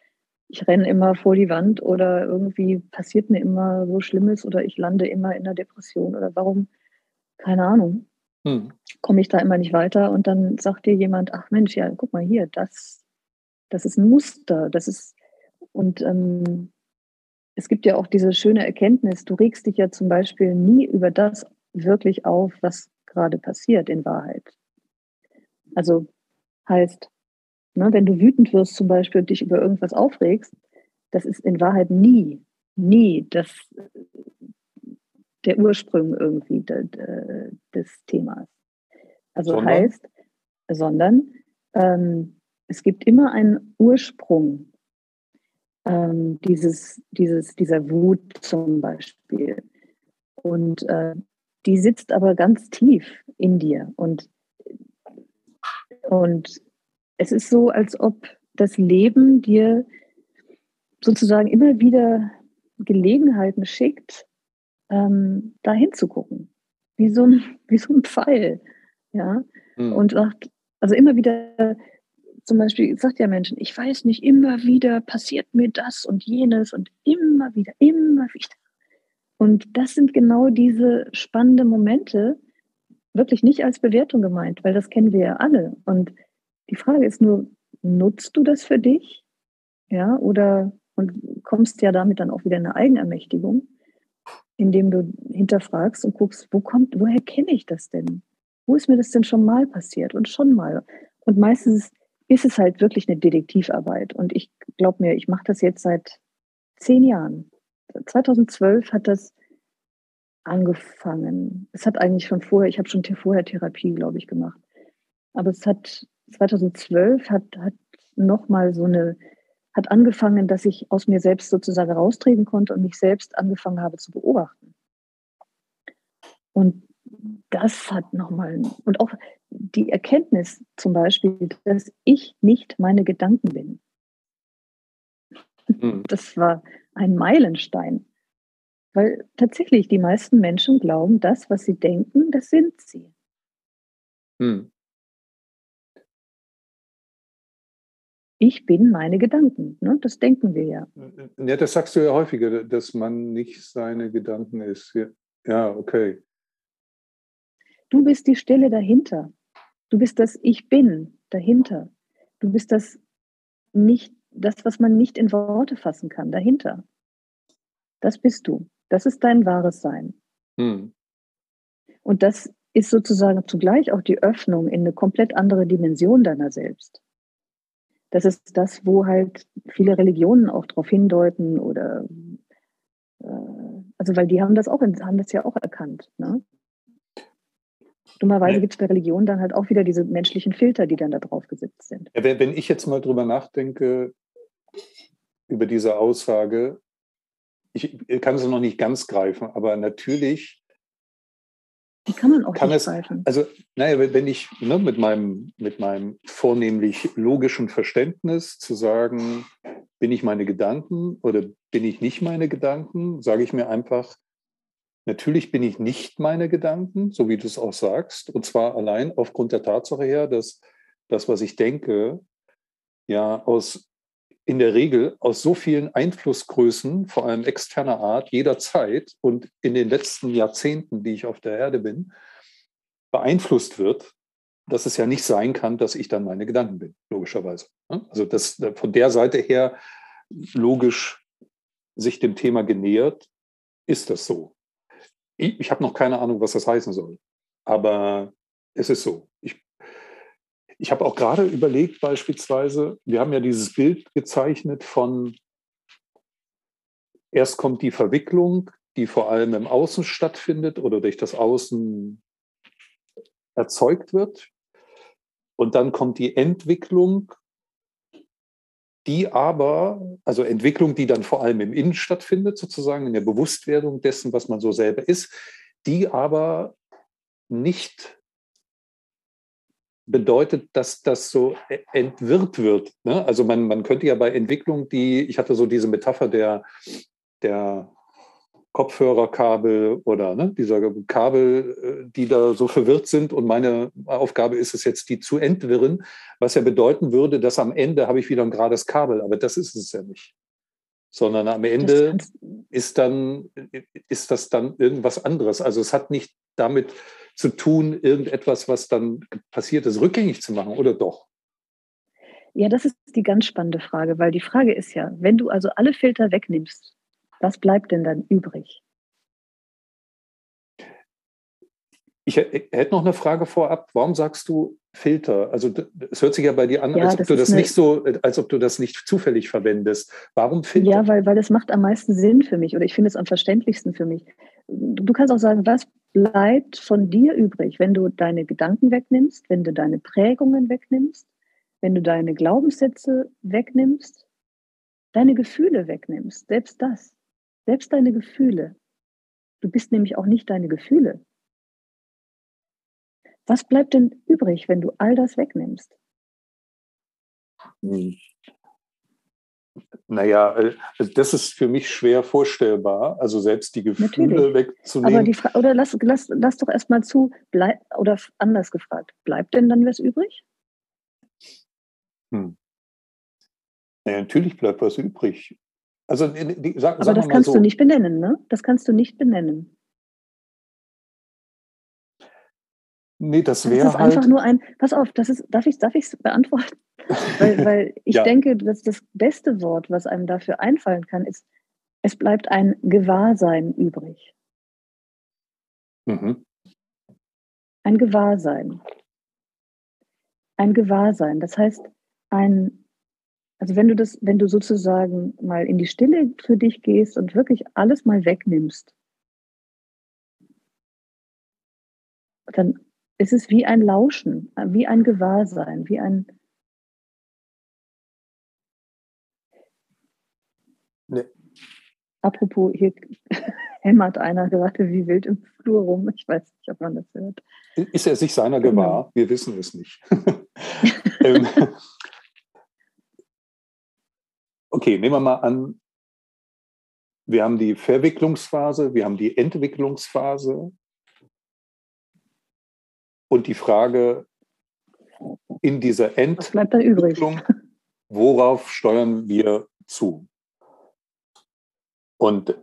ich renne immer vor die Wand oder irgendwie passiert mir immer so Schlimmes oder ich lande immer in der Depression oder warum, keine Ahnung, hm. komme ich da immer nicht weiter und dann sagt dir jemand, ach Mensch, ja, guck mal hier, das, das ist ein Muster, das ist, und ähm, es gibt ja auch diese schöne Erkenntnis, du regst dich ja zum Beispiel nie über das wirklich auf, was gerade passiert in Wahrheit. Also Heißt, ne, wenn du wütend wirst zum Beispiel und dich über irgendwas aufregst, das ist in Wahrheit nie, nie das, der Ursprung irgendwie de, de, des Themas. Also sondern? heißt, sondern ähm, es gibt immer einen Ursprung ähm, dieses, dieses, dieser Wut zum Beispiel. Und äh, die sitzt aber ganz tief in dir. Und und es ist so, als ob das Leben dir sozusagen immer wieder Gelegenheiten schickt, ähm, da hinzugucken. Wie so ein, wie so ein Pfeil. Ja. Mhm. Und sagt, also immer wieder, zum Beispiel sagt ja Menschen, ich weiß nicht, immer wieder passiert mir das und jenes und immer wieder, immer wieder. Und das sind genau diese spannenden Momente, wirklich nicht als Bewertung gemeint, weil das kennen wir ja alle. Und die Frage ist nur, nutzt du das für dich? Ja, oder und kommst ja damit dann auch wieder in eine Eigenermächtigung, indem du hinterfragst und guckst, wo kommt, woher kenne ich das denn? Wo ist mir das denn schon mal passiert und schon mal? Und meistens ist es halt wirklich eine Detektivarbeit. Und ich glaube mir, ich mache das jetzt seit zehn Jahren. 2012 hat das angefangen. Es hat eigentlich schon vorher, ich habe schon vorher Therapie, glaube ich, gemacht. Aber es hat 2012 hat, hat nochmal so eine, hat angefangen, dass ich aus mir selbst sozusagen raustreten konnte und mich selbst angefangen habe zu beobachten. Und das hat nochmal, und auch die Erkenntnis zum Beispiel, dass ich nicht meine Gedanken bin. Hm. Das war ein Meilenstein. Weil tatsächlich die meisten Menschen glauben, das, was sie denken, das sind sie. Hm. Ich bin meine Gedanken. Ne? Das denken wir ja. Ja, das sagst du ja häufiger, dass man nicht seine Gedanken ist. Ja, okay. Du bist die Stelle dahinter. Du bist das Ich bin dahinter. Du bist das nicht, das, was man nicht in Worte fassen kann, dahinter. Das bist du. Das ist dein wahres Sein. Hm. Und das ist sozusagen zugleich auch die Öffnung in eine komplett andere Dimension deiner selbst. Das ist das, wo halt viele Religionen auch darauf hindeuten oder äh, also weil die haben das auch haben das ja auch erkannt. Ne? Dummerweise gibt es bei Religionen dann halt auch wieder diese menschlichen Filter, die dann da drauf gesetzt sind. Ja, wenn ich jetzt mal drüber nachdenke, über diese Aussage, ich kann es noch nicht ganz greifen, aber natürlich die kann man auch kann nicht es, greifen. Also, naja, wenn ich ne, mit, meinem, mit meinem vornehmlich logischen Verständnis zu sagen, bin ich meine Gedanken oder bin ich nicht meine Gedanken, sage ich mir einfach, natürlich bin ich nicht meine Gedanken, so wie du es auch sagst. Und zwar allein aufgrund der Tatsache her, dass das, was ich denke, ja aus in der Regel aus so vielen Einflussgrößen, vor allem externer Art, jederzeit und in den letzten Jahrzehnten, die ich auf der Erde bin, beeinflusst wird, dass es ja nicht sein kann, dass ich dann meine Gedanken bin, logischerweise. Also das von der Seite her logisch sich dem Thema genähert, ist das so. Ich, ich habe noch keine Ahnung, was das heißen soll, aber es ist so. Ich ich habe auch gerade überlegt, beispielsweise, wir haben ja dieses Bild gezeichnet von, erst kommt die Verwicklung, die vor allem im Außen stattfindet oder durch das Außen erzeugt wird. Und dann kommt die Entwicklung, die aber, also Entwicklung, die dann vor allem im Innen stattfindet, sozusagen in der Bewusstwerdung dessen, was man so selber ist, die aber nicht bedeutet, dass das so e-, entwirrt wird. Ne? Also man, man könnte ja bei Entwicklung, die, ich hatte so diese Metapher der, der Kopfhörerkabel oder ne, dieser Kabel, äh, die da so verwirrt sind. Und meine Aufgabe ist es jetzt, die zu entwirren, was ja bedeuten würde, dass am Ende habe ich wieder ein gerades Kabel. Aber das ist es ja nicht. Sondern am Ende ist dann, ist das dann irgendwas anderes. Also es hat nicht damit zu tun, irgendetwas, was dann passiert ist, rückgängig zu machen oder doch? Ja, das ist die ganz spannende Frage, weil die Frage ist ja, wenn du also alle Filter wegnimmst, was bleibt denn dann übrig? Ich hätte noch eine Frage vorab. Warum sagst du Filter? Also es hört sich ja bei dir an, ja, als ob du das nicht so, als ob du das nicht zufällig verwendest. Warum Filter? Ja, weil, weil das macht am meisten Sinn für mich oder ich finde es am verständlichsten für mich. Du kannst auch sagen, was bleibt von dir übrig, wenn du deine Gedanken wegnimmst, wenn du deine Prägungen wegnimmst, wenn du deine Glaubenssätze wegnimmst, deine Gefühle wegnimmst, selbst das, selbst deine Gefühle. Du bist nämlich auch nicht deine Gefühle. Was bleibt denn übrig, wenn du all das wegnimmst? Hm. Naja, äh, das ist für mich schwer vorstellbar. Also selbst die Gefühle Natürlich. wegzunehmen. Aber die Fra oder lass, lass, lass doch erstmal zu, bleib, oder anders gefragt, bleibt denn dann was übrig? Hm. Ja, natürlich bleibt was übrig. Also, die, sag, Aber das kannst so. du nicht benennen, ne? Das kannst du nicht benennen. Nee, das wäre halt. einfach nur ein, pass auf, das ist, darf ich es beantworten? weil, weil ich ja. denke, dass das beste Wort, was einem dafür einfallen kann, ist, es bleibt ein Gewahrsein übrig. Mhm. Ein Gewahrsein. Ein Gewahrsein. Das heißt, ein, also wenn du das, wenn du sozusagen mal in die Stille für dich gehst und wirklich alles mal wegnimmst, dann es ist wie ein Lauschen, wie ein Gewahrsein, wie ein. Nee. Apropos, hier hämmert einer gerade wie wild im Flur rum. Ich weiß nicht, ob man das hört. Ist er sich seiner genau. gewahr? Wir wissen es nicht. Okay, nehmen wir mal an, wir haben die Verwicklungsphase, wir haben die Entwicklungsphase, und die Frage in dieser Entwicklung, worauf steuern wir zu? Und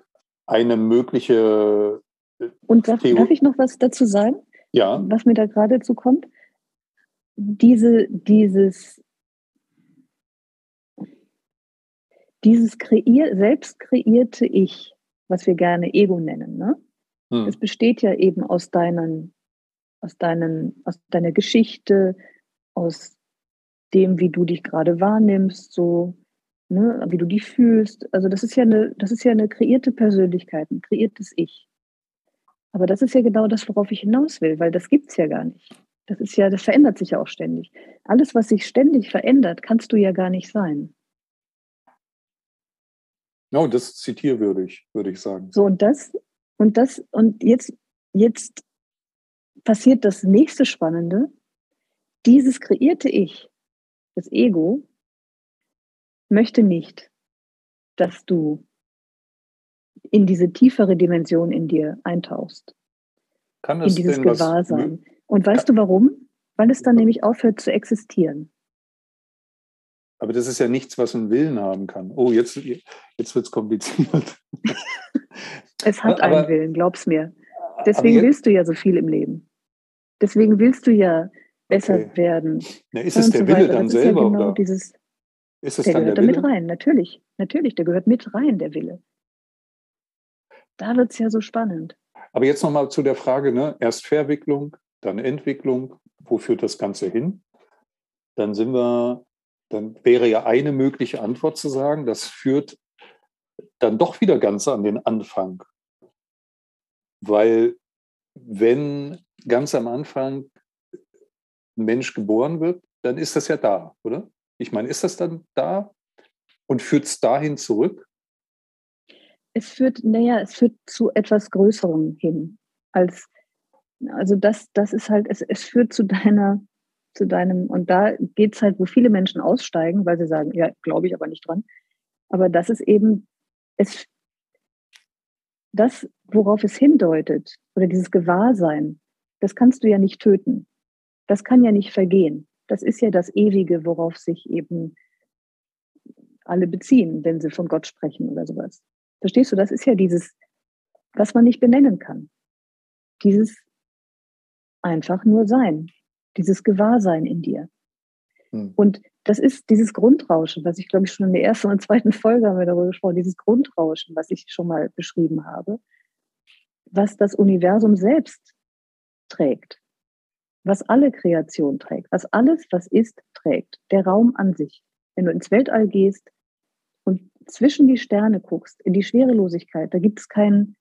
eine mögliche und darf, darf, ich noch was dazu sagen? Ja. Was mir da gerade zukommt? Diese, dieses, dieses kreier, selbst kreierte Ich, was wir gerne Ego nennen, ne? Hm. Es besteht ja eben aus deinen aus, deinen, aus deiner Geschichte, aus dem, wie du dich gerade wahrnimmst, so, ne, wie du dich fühlst. Also das ist ja eine, das ist ja eine kreierte Persönlichkeit, ein kreiertes Ich. Aber das ist ja genau das, worauf ich hinaus will, weil das gibt es ja gar nicht. Das ist ja, das verändert sich ja auch ständig. Alles, was sich ständig verändert, kannst du ja gar nicht sein. No, das ist zitierwürdig, würde ich sagen. So, und das, und das, und jetzt, jetzt passiert das nächste Spannende. Dieses kreierte Ich, das Ego, möchte nicht, dass du in diese tiefere Dimension in dir eintauchst. Kann es in dieses Gewahrsein. Und weißt du warum? Weil es dann nämlich aufhört zu existieren. Aber das ist ja nichts, was einen Willen haben kann. Oh, jetzt, jetzt wird es kompliziert. es hat aber, einen Willen, glaub's mir. Deswegen jetzt, willst du ja so viel im Leben. Deswegen willst du ja besser okay. werden. Na, ist es der so Wille dann selber? Ja genau oder? Dieses, ist es der dann gehört der da mit rein, natürlich. Natürlich, der gehört mit rein, der Wille. Da wird es ja so spannend. Aber jetzt nochmal zu der Frage, ne? erst Verwicklung, dann Entwicklung. Wo führt das Ganze hin? Dann sind wir, dann wäre ja eine mögliche Antwort zu sagen, das führt dann doch wieder ganz an den Anfang. Weil wenn ganz am Anfang ein Mensch geboren wird, dann ist das ja da, oder? Ich meine, ist das dann da und führt es dahin zurück? Es führt, naja, es führt zu etwas Größerem hin. Als, also das, das ist halt, es, es führt zu deiner, zu deinem, und da geht es halt, wo viele Menschen aussteigen, weil sie sagen, ja, glaube ich aber nicht dran. Aber das ist eben, es, das, worauf es hindeutet, oder dieses Gewahrsein, das kannst du ja nicht töten. Das kann ja nicht vergehen. Das ist ja das Ewige, worauf sich eben alle beziehen, wenn sie von Gott sprechen oder sowas. Verstehst du? Das ist ja dieses, was man nicht benennen kann. Dieses einfach nur Sein, dieses Gewahrsein in dir. Hm. Und das ist dieses Grundrauschen, was ich glaube ich schon in der ersten und zweiten Folge haben wir darüber gesprochen, dieses Grundrauschen, was ich schon mal beschrieben habe, was das Universum selbst trägt was alle Kreation trägt, was alles, was ist, trägt, der Raum an sich. Wenn du ins Weltall gehst und zwischen die Sterne guckst, in die Schwerelosigkeit, da gibt es kein,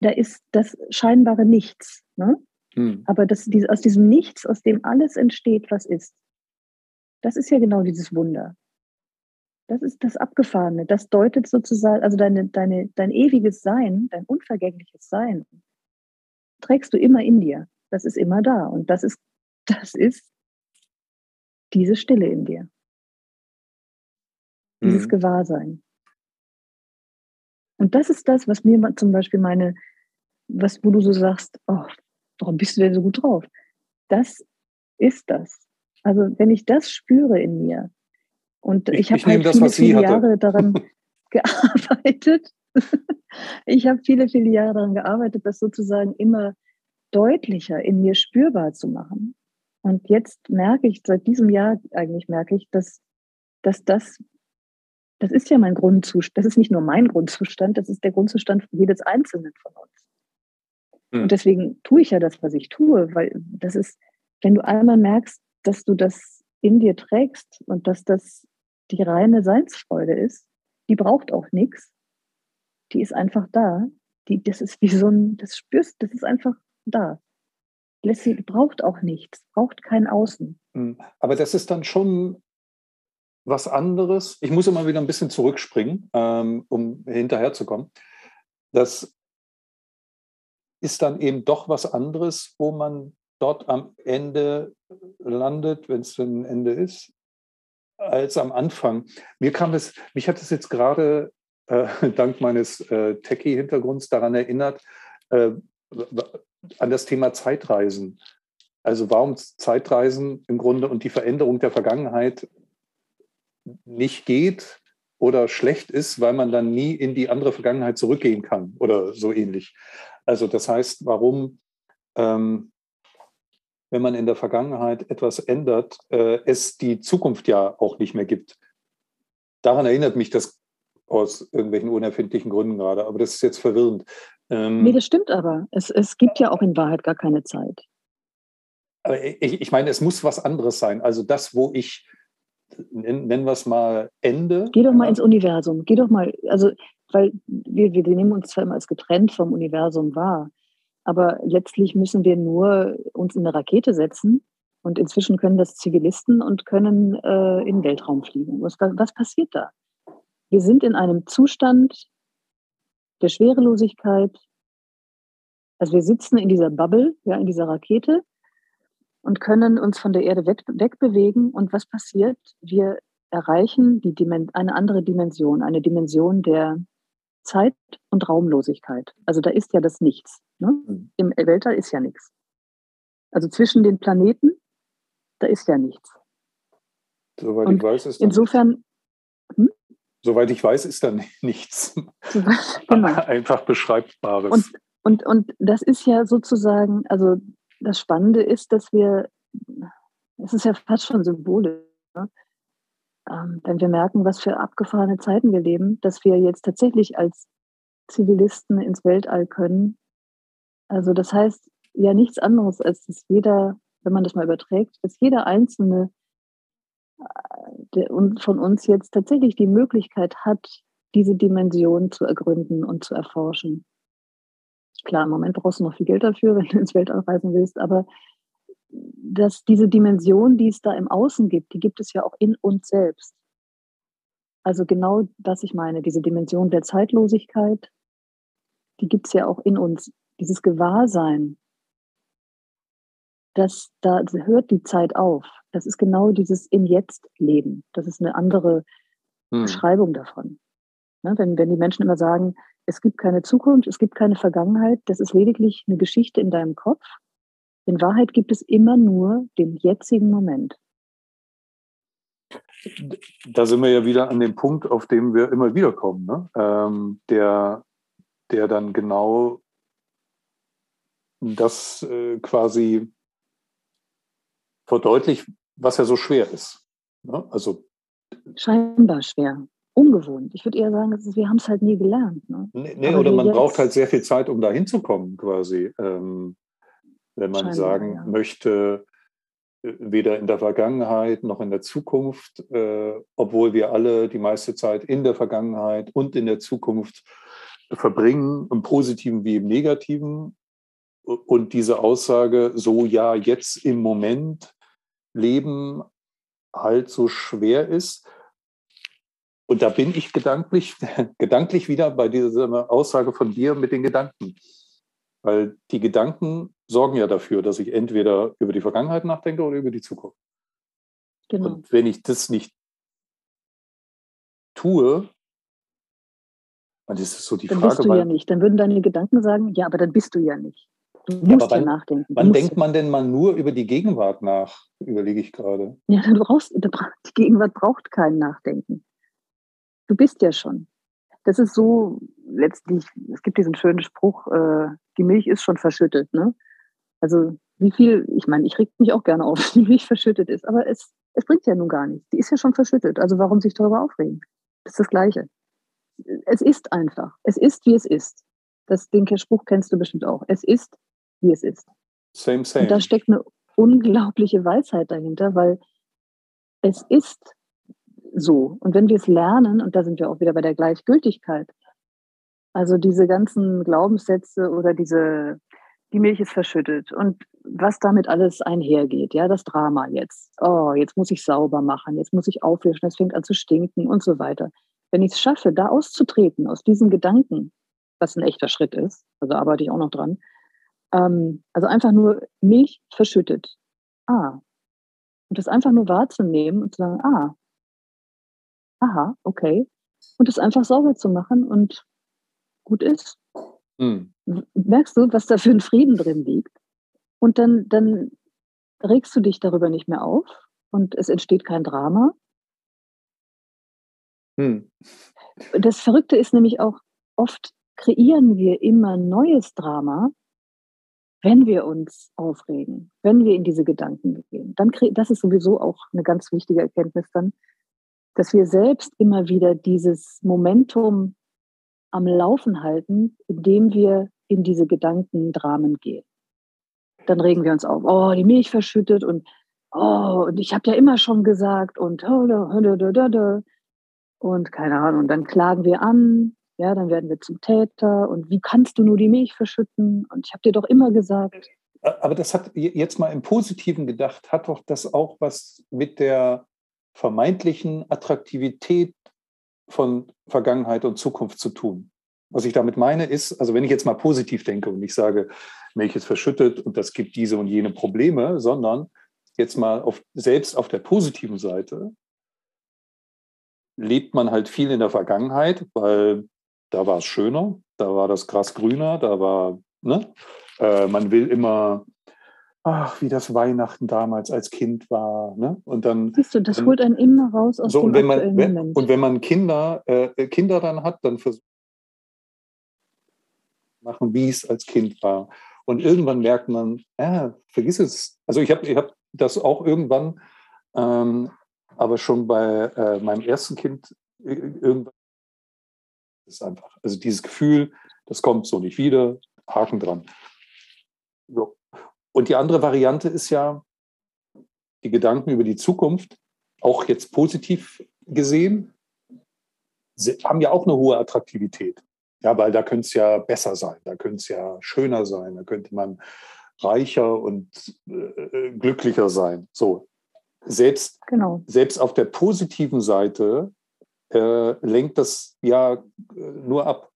da ist das scheinbare Nichts. Ne? Hm. Aber das, aus diesem Nichts, aus dem alles entsteht, was ist, das ist ja genau dieses Wunder. Das ist das Abgefahrene. Das deutet sozusagen, also deine, deine, dein ewiges Sein, dein unvergängliches Sein, trägst du immer in dir. Das ist immer da. Und das ist, das ist diese Stille in dir. Dieses mhm. Gewahrsein. Und das ist das, was mir zum Beispiel meine, was, wo du so sagst, oh, warum bist du denn so gut drauf? Das ist das. Also wenn ich das spüre in mir und ich, ich habe halt das, viele, viele Jahre daran gearbeitet, ich habe viele, viele Jahre daran gearbeitet, das sozusagen immer deutlicher in mir spürbar zu machen. Und jetzt merke ich, seit diesem Jahr eigentlich merke ich, dass, dass das, das ist ja mein Grundzustand, das ist nicht nur mein Grundzustand, das ist der Grundzustand jedes Einzelnen von uns. Mhm. Und deswegen tue ich ja das, was ich tue, weil das ist, wenn du einmal merkst, dass du das in dir trägst und dass das die reine Seinsfreude ist, die braucht auch nichts, die ist einfach da. Die, das ist wie so ein, das spürst, das ist einfach da. Lassie braucht auch nichts, braucht kein Außen. Hm, aber das ist dann schon was anderes. Ich muss immer wieder ein bisschen zurückspringen, ähm, um hinterherzukommen. Das ist dann eben doch was anderes, wo man dort am Ende landet, wenn es ein Ende ist, als am Anfang. Mir kam es, mich hat es jetzt gerade äh, dank meines äh, Techie-Hintergrunds daran erinnert, äh, an das Thema Zeitreisen. Also warum Zeitreisen im Grunde und die Veränderung der Vergangenheit nicht geht oder schlecht ist, weil man dann nie in die andere Vergangenheit zurückgehen kann oder so ähnlich. Also das heißt, warum, ähm, wenn man in der Vergangenheit etwas ändert, äh, es die Zukunft ja auch nicht mehr gibt. Daran erinnert mich das aus irgendwelchen unerfindlichen Gründen gerade, aber das ist jetzt verwirrend. Ähm, nee, das stimmt aber. Es, es gibt ja auch in Wahrheit gar keine Zeit. Aber ich, ich meine, es muss was anderes sein. Also das, wo ich, nennen wir es mal Ende. Geh doch mal ins Universum. Geh doch mal, also, weil wir, wir nehmen uns zwar immer als getrennt vom Universum wahr, aber letztlich müssen wir nur uns in eine Rakete setzen und inzwischen können das Zivilisten und können äh, in den Weltraum fliegen. Was, was passiert da? wir sind in einem Zustand der Schwerelosigkeit. Also wir sitzen in dieser Bubble, ja, in dieser Rakete und können uns von der Erde weg, wegbewegen. Und was passiert? Wir erreichen die eine andere Dimension, eine Dimension der Zeit- und Raumlosigkeit. Also da ist ja das Nichts. Ne? Mhm. Im Weltall ist ja nichts. Also zwischen den Planeten, da ist ja nichts. Soweit und ich weiß, ist insofern. Hm? Soweit ich weiß, ist da nichts. genau. Einfach beschreibbares. Und, und, und das ist ja sozusagen, also das Spannende ist, dass wir, es ist ja fast schon symbolisch, ne? Ähm, wenn wir merken, was für abgefahrene Zeiten wir leben, dass wir jetzt tatsächlich als Zivilisten ins Weltall können. Also das heißt ja nichts anderes, als dass jeder, wenn man das mal überträgt, dass jeder Einzelne äh, von uns jetzt tatsächlich die Möglichkeit hat, diese Dimension zu ergründen und zu erforschen. Klar, im Moment brauchst du noch viel Geld dafür, wenn du ins Weltall reisen willst, aber dass diese Dimension, die es da im Außen gibt, die gibt es ja auch in uns selbst. Also genau das ich meine, diese Dimension der Zeitlosigkeit, die gibt es ja auch in uns. Dieses Gewahrsein, dass da hört die Zeit auf. Das ist genau dieses im Jetzt Leben. Das ist eine andere hm. Beschreibung davon. Ne, wenn, wenn die Menschen immer sagen, es gibt keine Zukunft, es gibt keine Vergangenheit, das ist lediglich eine Geschichte in deinem Kopf. In Wahrheit gibt es immer nur den jetzigen Moment. Da sind wir ja wieder an dem Punkt, auf dem wir immer wieder kommen, ne? ähm, der, der dann genau das äh, quasi verdeutlicht, was ja so schwer ist. Ne? Also scheinbar schwer, ungewohnt. Ich würde eher sagen, wir haben es halt nie gelernt. Ne? Nee, nee oder man braucht halt sehr viel Zeit, um da hinzukommen, quasi. Ähm, wenn man Scheinbar, sagen ja. möchte, äh, weder in der Vergangenheit noch in der Zukunft, äh, obwohl wir alle die meiste Zeit in der Vergangenheit und in der Zukunft verbringen, im positiven wie im negativen. Und diese Aussage, so ja, jetzt im Moment leben, halt so schwer ist. Und da bin ich gedanklich, gedanklich wieder bei dieser Aussage von dir mit den Gedanken. Weil die Gedanken sorgen ja dafür, dass ich entweder über die Vergangenheit nachdenke oder über die Zukunft. Genau. Und wenn ich das nicht tue, dann ist es so die dann Frage. Dann bist du ja nicht. Dann würden deine Gedanken sagen, ja, aber dann bist du ja nicht. Du musst ja, wann, nachdenken. Du wann denkt man denn mal nur über die Gegenwart nach, überlege ich gerade. Ja, dann brauchst, die Gegenwart braucht kein Nachdenken. Du bist ja schon. Das ist so letztlich, es gibt diesen schönen Spruch, äh, die Milch ist schon verschüttet. Ne? Also wie viel, ich meine, ich reg mich auch gerne auf, wie Milch verschüttet ist, aber es, es bringt ja nun gar nichts. Die ist ja schon verschüttet. Also warum sich darüber aufregen? Das ist das Gleiche. Es ist einfach. Es ist, wie es ist. Das, den Spruch kennst du bestimmt auch. Es ist, wie es ist. Same, same. Und da steckt eine unglaubliche Weisheit dahinter, weil es ist so. Und wenn wir es lernen, und da sind wir auch wieder bei der Gleichgültigkeit, also diese ganzen Glaubenssätze oder diese, die Milch ist verschüttet und was damit alles einhergeht, ja, das Drama jetzt. Oh, jetzt muss ich sauber machen, jetzt muss ich aufwischen, es fängt an zu stinken und so weiter. Wenn ich es schaffe, da auszutreten aus diesen Gedanken, was ein echter Schritt ist, also arbeite ich auch noch dran, ähm, also einfach nur Milch verschüttet. Ah. Und das einfach nur wahrzunehmen und zu sagen, ah, aha, okay. Und das einfach sauber zu machen und gut ist. Mhm. Merkst du, was da für ein Frieden drin liegt? Und dann, dann regst du dich darüber nicht mehr auf und es entsteht kein Drama. Mhm. Das Verrückte ist nämlich auch, oft kreieren wir immer neues Drama, wenn wir uns aufregen, wenn wir in diese Gedanken gehen. Dann das ist sowieso auch eine ganz wichtige Erkenntnis dann, dass wir selbst immer wieder dieses Momentum am Laufen halten, indem wir in diese Gedankendramen gehen. Dann regen wir uns auf, oh, die Milch verschüttet und oh, und ich habe ja immer schon gesagt und und keine Ahnung, und dann klagen wir an, ja, dann werden wir zum Täter. Und wie kannst du nur die Milch verschütten? Und ich habe dir doch immer gesagt. Aber das hat jetzt mal im Positiven gedacht, hat doch das auch was mit der vermeintlichen Attraktivität von Vergangenheit und Zukunft zu tun. Was ich damit meine ist, also wenn ich jetzt mal positiv denke und nicht sage, Milch ist verschüttet und das gibt diese und jene Probleme, sondern jetzt mal auf, selbst auf der positiven Seite lebt man halt viel in der Vergangenheit, weil da war es schöner, da war das Gras grüner, da war, ne? Äh, man will immer, ach, wie das Weihnachten damals als Kind war, ne? Und dann. Siehst du, das holt einen immer raus aus so, dem und wenn man, wenn, Moment. Und wenn man Kinder, äh, Kinder dann hat, dann versucht machen, wie es als Kind war. Und irgendwann merkt man, ja, vergiss es. Also ich habe ich hab das auch irgendwann, ähm, aber schon bei äh, meinem ersten Kind irgendwann ist einfach. Also dieses Gefühl, das kommt so nicht wieder, Haken dran. So. Und die andere Variante ist ja, die Gedanken über die Zukunft, auch jetzt positiv gesehen, haben ja auch eine hohe Attraktivität. Ja, weil da könnte es ja besser sein, da könnte es ja schöner sein, da könnte man reicher und äh, glücklicher sein. So, selbst, genau. selbst auf der positiven Seite äh, lenkt das ja äh, nur ab,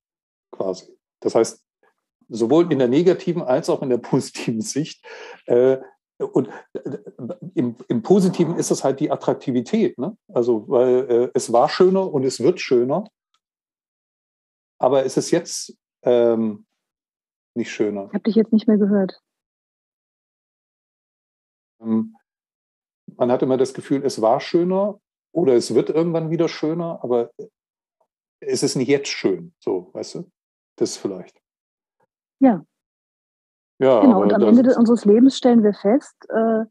quasi. Das heißt, sowohl in der negativen als auch in der positiven Sicht. Äh, und äh, im, im, Positiven ist es halt die Attraktivität. Ne? Also, weil äh, es war schöner und es wird schöner. Aber es ist jetzt ähm, nicht schöner. Ich habe dich jetzt nicht mehr gehört. Ähm, man hat immer das Gefühl, es war schöner oder es wird irgendwann wieder schöner, aber es ist nicht jetzt schön. So, weißt du? Das vielleicht. Ja. Ja, genau, und am Ende unseres Lebens stellen wir fest, äh,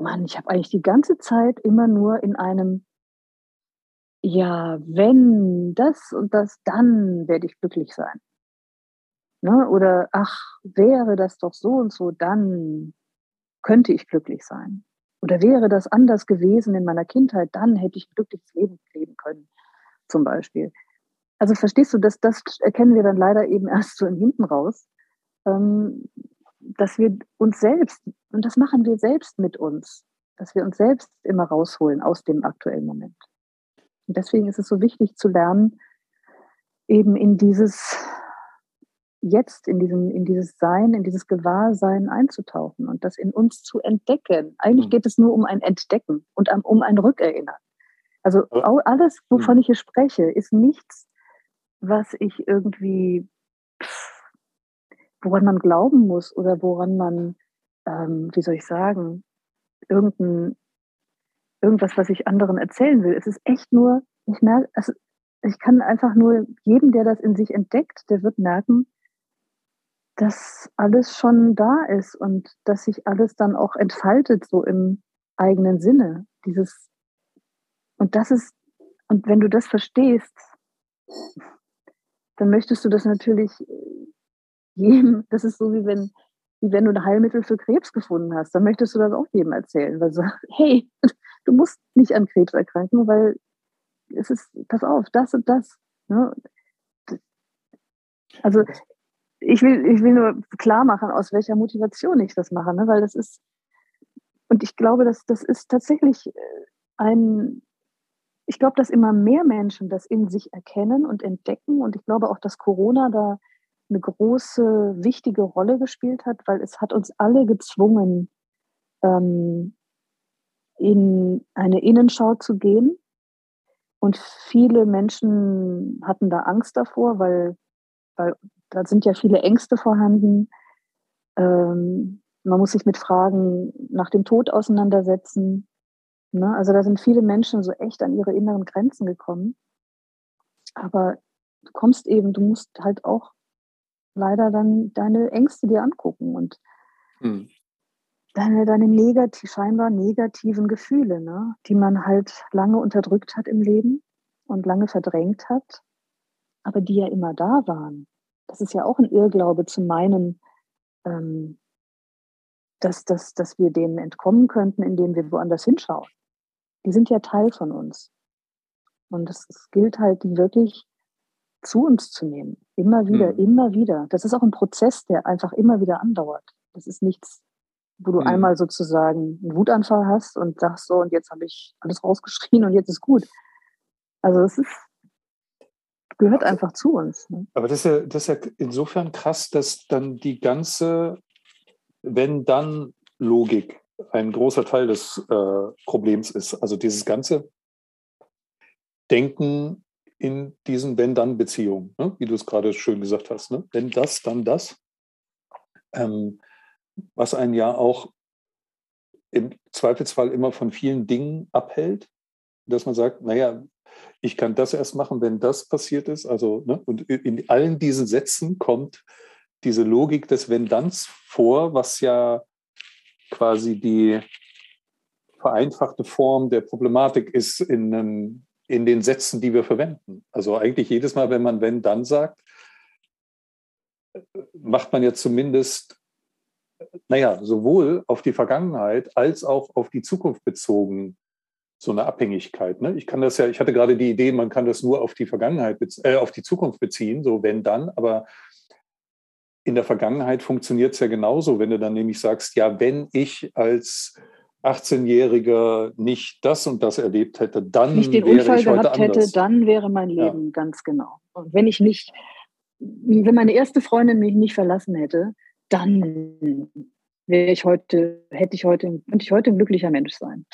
Mann, ich habe eigentlich die ganze Zeit immer nur in einem, ja, wenn das und das, dann werde ich glücklich sein. Ne? Oder, ach, wäre das doch so und so, dann könnte ich glücklich sein. Oder wäre das anders gewesen in meiner Kindheit, dann hätte ich ein glückliches Leben leben können, zum Beispiel. Also verstehst du, dass das erkennen wir dann leider eben erst so im Hinten raus, ähm, dass wir uns selbst, und das machen wir selbst mit uns, dass wir uns selbst immer rausholen aus dem aktuellen Moment. Und deswegen ist es so wichtig zu lernen, eben in dieses jetzt in, diesem, in dieses Sein, in dieses Gewahrsein einzutauchen und das in uns zu entdecken. Eigentlich mhm. geht es nur um ein Entdecken und um ein Rückerinnern. Also alles, wovon mhm. ich hier spreche, ist nichts, was ich irgendwie, woran man glauben muss oder woran man, ähm, wie soll ich sagen, irgendein, irgendwas, was ich anderen erzählen will. Es ist echt nur, ich merke, also ich kann einfach nur jedem, der das in sich entdeckt, der wird merken, dass alles schon da ist und dass sich alles dann auch entfaltet, so im eigenen Sinne. Dieses, und das ist, und wenn du das verstehst, dann möchtest du das natürlich jedem, das ist so wie wenn, wie wenn du ein Heilmittel für Krebs gefunden hast, dann möchtest du das auch jedem erzählen, weil du sagst, hey, du musst nicht an Krebs erkranken, weil es ist, pass auf, das und das. Ne? Also ich will, ich will nur klar machen, aus welcher Motivation ich das mache, ne? weil das ist, und ich glaube, dass das ist tatsächlich äh, ein, ich glaube, dass immer mehr Menschen das in sich erkennen und entdecken und ich glaube auch, dass Corona da eine große, wichtige Rolle gespielt hat, weil es hat uns alle gezwungen, ähm, in eine Innenschau zu gehen. Und viele Menschen hatten da Angst davor, weil, weil da sind ja viele Ängste vorhanden. Ähm, man muss sich mit Fragen nach dem Tod auseinandersetzen. Ne? Also da sind viele Menschen so echt an ihre inneren Grenzen gekommen. Aber du kommst eben, du musst halt auch leider dann deine Ängste dir angucken und hm. deine, deine negativ, scheinbar negativen Gefühle, ne? die man halt lange unterdrückt hat im Leben und lange verdrängt hat, aber die ja immer da waren das ist ja auch ein Irrglaube zu meinen, ähm, dass, dass, dass wir denen entkommen könnten, indem wir woanders hinschauen. Die sind ja Teil von uns. Und es, es gilt halt, die wirklich zu uns zu nehmen. Immer wieder, mhm. immer wieder. Das ist auch ein Prozess, der einfach immer wieder andauert. Das ist nichts, wo du mhm. einmal sozusagen einen Wutanfall hast und sagst so, und jetzt habe ich alles rausgeschrien und jetzt ist gut. Also es ist gehört einfach zu uns. Ne? Aber das ist, ja, das ist ja insofern krass, dass dann die ganze Wenn-Dann-Logik ein großer Teil des äh, Problems ist. Also dieses ganze Denken in diesen Wenn-Dann-Beziehungen, ne? wie du es gerade schön gesagt hast. Ne? Wenn das, dann das. Ähm, was einen ja auch im Zweifelsfall immer von vielen Dingen abhält, dass man sagt, naja, ich kann das erst machen, wenn das passiert ist. Also, ne? und in allen diesen Sätzen kommt diese Logik des Wenn-Danns vor, was ja quasi die vereinfachte Form der Problematik ist in, einem, in den Sätzen, die wir verwenden. Also eigentlich jedes Mal, wenn man wenn dann sagt, macht man ja zumindest, naja, sowohl auf die Vergangenheit als auch auf die Zukunft bezogen so eine Abhängigkeit. Ne? Ich kann das ja, ich hatte gerade die Idee, man kann das nur auf die Vergangenheit, äh, auf die Zukunft beziehen, so wenn dann, aber in der Vergangenheit funktioniert es ja genauso, wenn du dann nämlich sagst, ja, wenn ich als 18-Jähriger nicht das und das erlebt hätte, dann nicht den wäre Unfall ich gehabt heute anders. hätte, dann wäre mein Leben ja. ganz genau. Und wenn ich nicht, wenn meine erste Freundin mich nicht verlassen hätte, dann wäre ich heute, hätte ich heute, könnte ich heute ein glücklicher Mensch sein.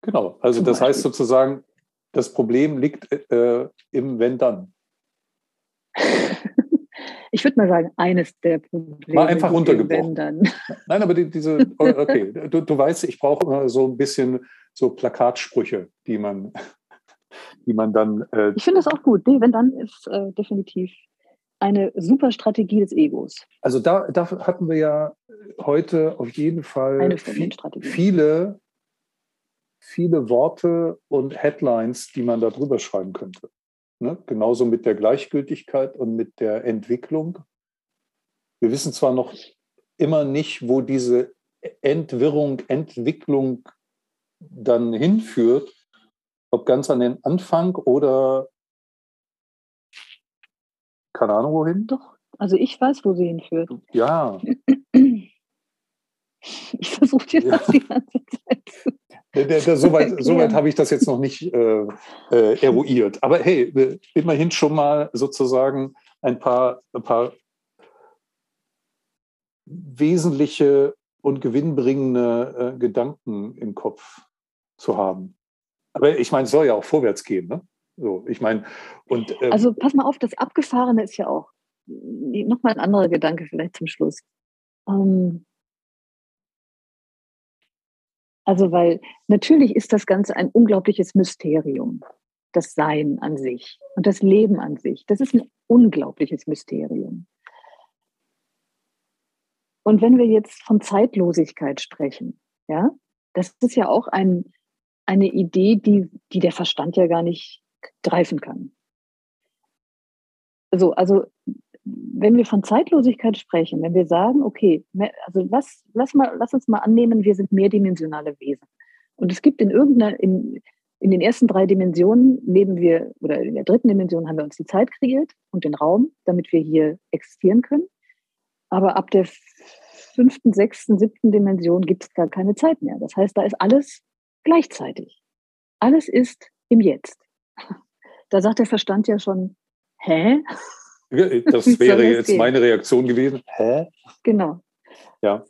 Genau, also Zum das Beispiel. heißt sozusagen, das Problem liegt äh, im Wenn dann. ich würde mal sagen, eines der Probleme. Mal einfach runtergebrochen. Nein, aber die, diese, oh, okay, du, du weißt, ich brauche immer so ein bisschen so Plakatsprüche, die man, die man dann. Äh, ich finde das auch gut. Nee, wenn dann ist äh, definitiv eine super Strategie des Egos. Also da, da hatten wir ja heute auf jeden Fall viele, viele Worte und Headlines, die man da drüber schreiben könnte. Ne? Genauso mit der Gleichgültigkeit und mit der Entwicklung. Wir wissen zwar noch immer nicht, wo diese Entwirrung, Entwicklung dann hinführt, ob ganz an den Anfang oder keine Ahnung wohin. Doch, also ich weiß, wo sie hinführt. Ja. Ich versuche dir das ja. die ganze Zeit der, der, der, Soweit so habe ich das jetzt noch nicht äh, äh, eruiert. Aber hey, immerhin schon mal sozusagen ein paar, ein paar wesentliche und gewinnbringende äh, Gedanken im Kopf zu haben. Aber ich meine, es soll ja auch vorwärts gehen. Ne? So, ich meine, und. Ähm, also pass mal auf, das Abgefahrene ist ja auch nochmal ein anderer Gedanke vielleicht zum Schluss. Ähm, also, weil natürlich ist das Ganze ein unglaubliches Mysterium, das Sein an sich und das Leben an sich. Das ist ein unglaubliches Mysterium. Und wenn wir jetzt von Zeitlosigkeit sprechen, ja, das ist ja auch ein, eine Idee, die, die der Verstand ja gar nicht greifen kann. So, also wenn wir von Zeitlosigkeit sprechen, wenn wir sagen, okay, also lass, lass, mal, lass uns mal annehmen, wir sind mehrdimensionale Wesen. Und es gibt in irgendeiner, in, in den ersten drei Dimensionen leben wir, oder in der dritten Dimension haben wir uns die Zeit kreiert und den Raum, damit wir hier existieren können. Aber ab der fünften, sechsten, siebten Dimension gibt es gar keine Zeit mehr. Das heißt, da ist alles gleichzeitig. Alles ist im Jetzt. Da sagt der Verstand ja schon, hä? Das wäre jetzt gehen? meine Reaktion gewesen. Hä? Genau. Ja.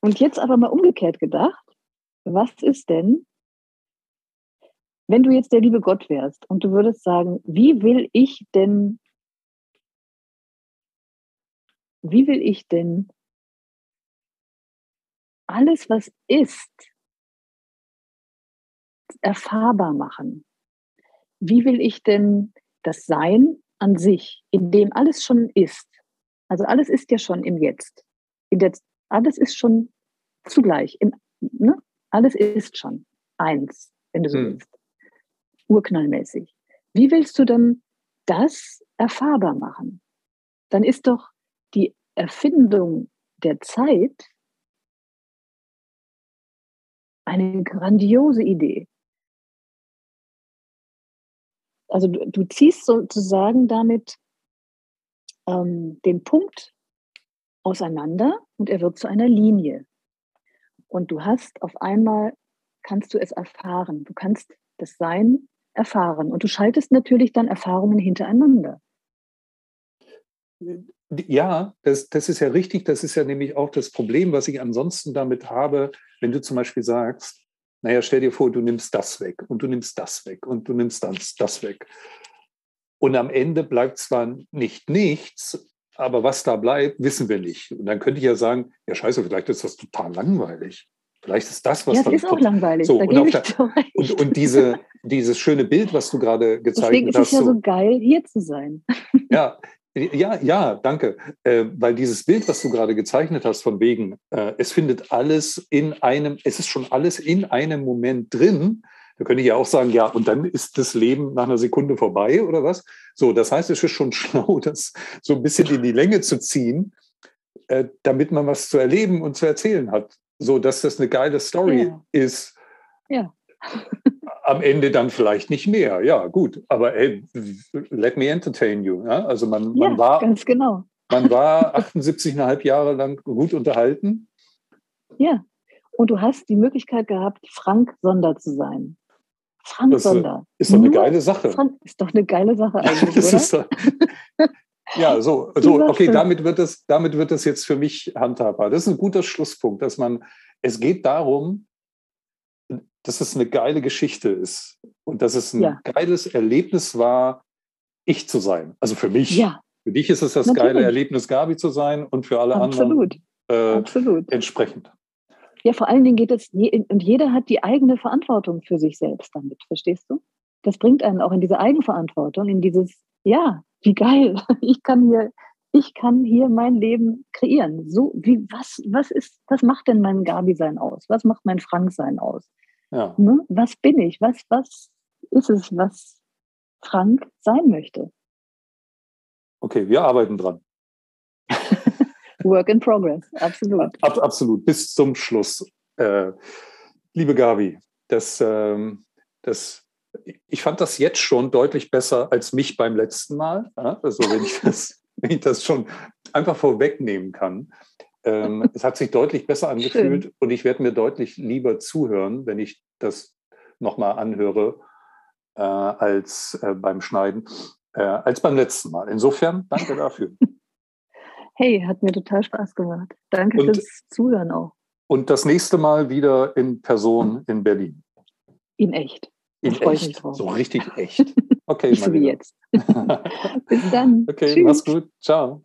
Und jetzt aber mal umgekehrt gedacht, was ist denn, wenn du jetzt der liebe Gott wärst und du würdest sagen, wie will ich denn, wie will ich denn alles, was ist, erfahrbar machen? Wie will ich denn das Sein an sich, in dem alles schon ist, also alles ist ja schon im Jetzt, in der, alles ist schon zugleich, im, ne? alles ist schon eins, wenn du so hm. willst, urknallmäßig. Wie willst du dann das erfahrbar machen? Dann ist doch die Erfindung der Zeit eine grandiose Idee also du, du ziehst sozusagen damit ähm, den Punkt auseinander und er wird zu einer Linie. Und du hast auf einmal, kannst du es erfahren. Du kannst das Sein erfahren. Und du schaltest natürlich dann Erfahrungen hintereinander. Ja, das, das ist ja richtig. Das ist ja nämlich auch das Problem, was ich ansonsten damit habe, wenn du zum Beispiel sagst, naja, stell dir vor, du nimmst das weg und du nimmst das weg und du nimmst das, das weg. Und am Ende bleibt zwar nicht nichts, aber was da bleibt, wissen wir nicht. Und dann könnte ich ja sagen, ja scheiße, vielleicht ist das total langweilig. Vielleicht ist das, was ja, das ist auch langweilig. So, und, der, und, und, diese, dieses schöne Bild, was du gerade gezeigt Deswegen hast. Deswegen ist es ja so, so geil, hier zu sein. Ja, ja, ja, danke. Äh, weil dieses Bild, was du gerade gezeichnet hast, von wegen, äh, es findet alles in einem, es ist schon alles in einem Moment drin. Da könnte ich ja auch sagen, ja, und dann ist das Leben nach einer Sekunde vorbei oder was? So, das heißt, es ist schon schlau, das so ein bisschen in die Länge zu ziehen, äh, damit man was zu erleben und zu erzählen hat. So, dass das eine geile Story ja. ist. Ja am Ende dann vielleicht nicht mehr. Ja, gut. Aber hey, let me entertain you. Ja? Also man, man ja, war ganz genau. Man war 78,5 Jahre lang gut unterhalten. Ja. Und du hast die Möglichkeit gehabt, Frank Sonder zu sein. Frank das Sonder. Ist doch eine geile Sache. Frank ist doch eine geile Sache eigentlich, das oder? Ist, ja, so, so okay, damit wird, es, damit wird es jetzt für mich handhabbar. Das ist ein guter Schlusspunkt, dass man, es geht darum, dass es eine geile Geschichte ist und dass es ein ja. geiles Erlebnis war, ich zu sein. Also für mich. Ja. Für dich ist es das Natürlich. geile Erlebnis, Gabi zu sein und für alle Absolut. anderen äh, Absolut. entsprechend. Ja, vor allen Dingen geht es, und jeder hat die eigene Verantwortung für sich selbst damit, verstehst du? Das bringt einen auch in diese Eigenverantwortung, in dieses, ja, wie geil, ich kann hier, ich kann hier mein Leben kreieren. So, wie, was, was ist, was macht denn mein Gabi-Sein aus? Was macht mein Frank-Sein aus? Ja. Ne? Was bin ich? Was, was ist es, was Frank sein möchte? Okay, wir arbeiten dran. Work in progress, absolut. Ab, absolut, bis zum Schluss. Äh, liebe Gabi, das, ähm, das, ich fand das jetzt schon deutlich besser als mich beim letzten Mal. Ja? Also wenn ich das, wenn ich das schon einfach vorwegnehmen kann. Ähm, es hat sich deutlich besser angefühlt Schön. und ich werde mir deutlich lieber zuhören, wenn ich das nochmal anhöre, äh, als äh, beim Schneiden, äh, als beim letzten Mal. Insofern, danke dafür. Hey, hat mir total Spaß gemacht. Danke und, fürs Zuhören auch. Und das nächste Mal wieder in Person in Berlin. In echt. In echt. So richtig echt. Okay, so wie jetzt. Bis dann. Okay, Tschüss. mach's gut. Ciao.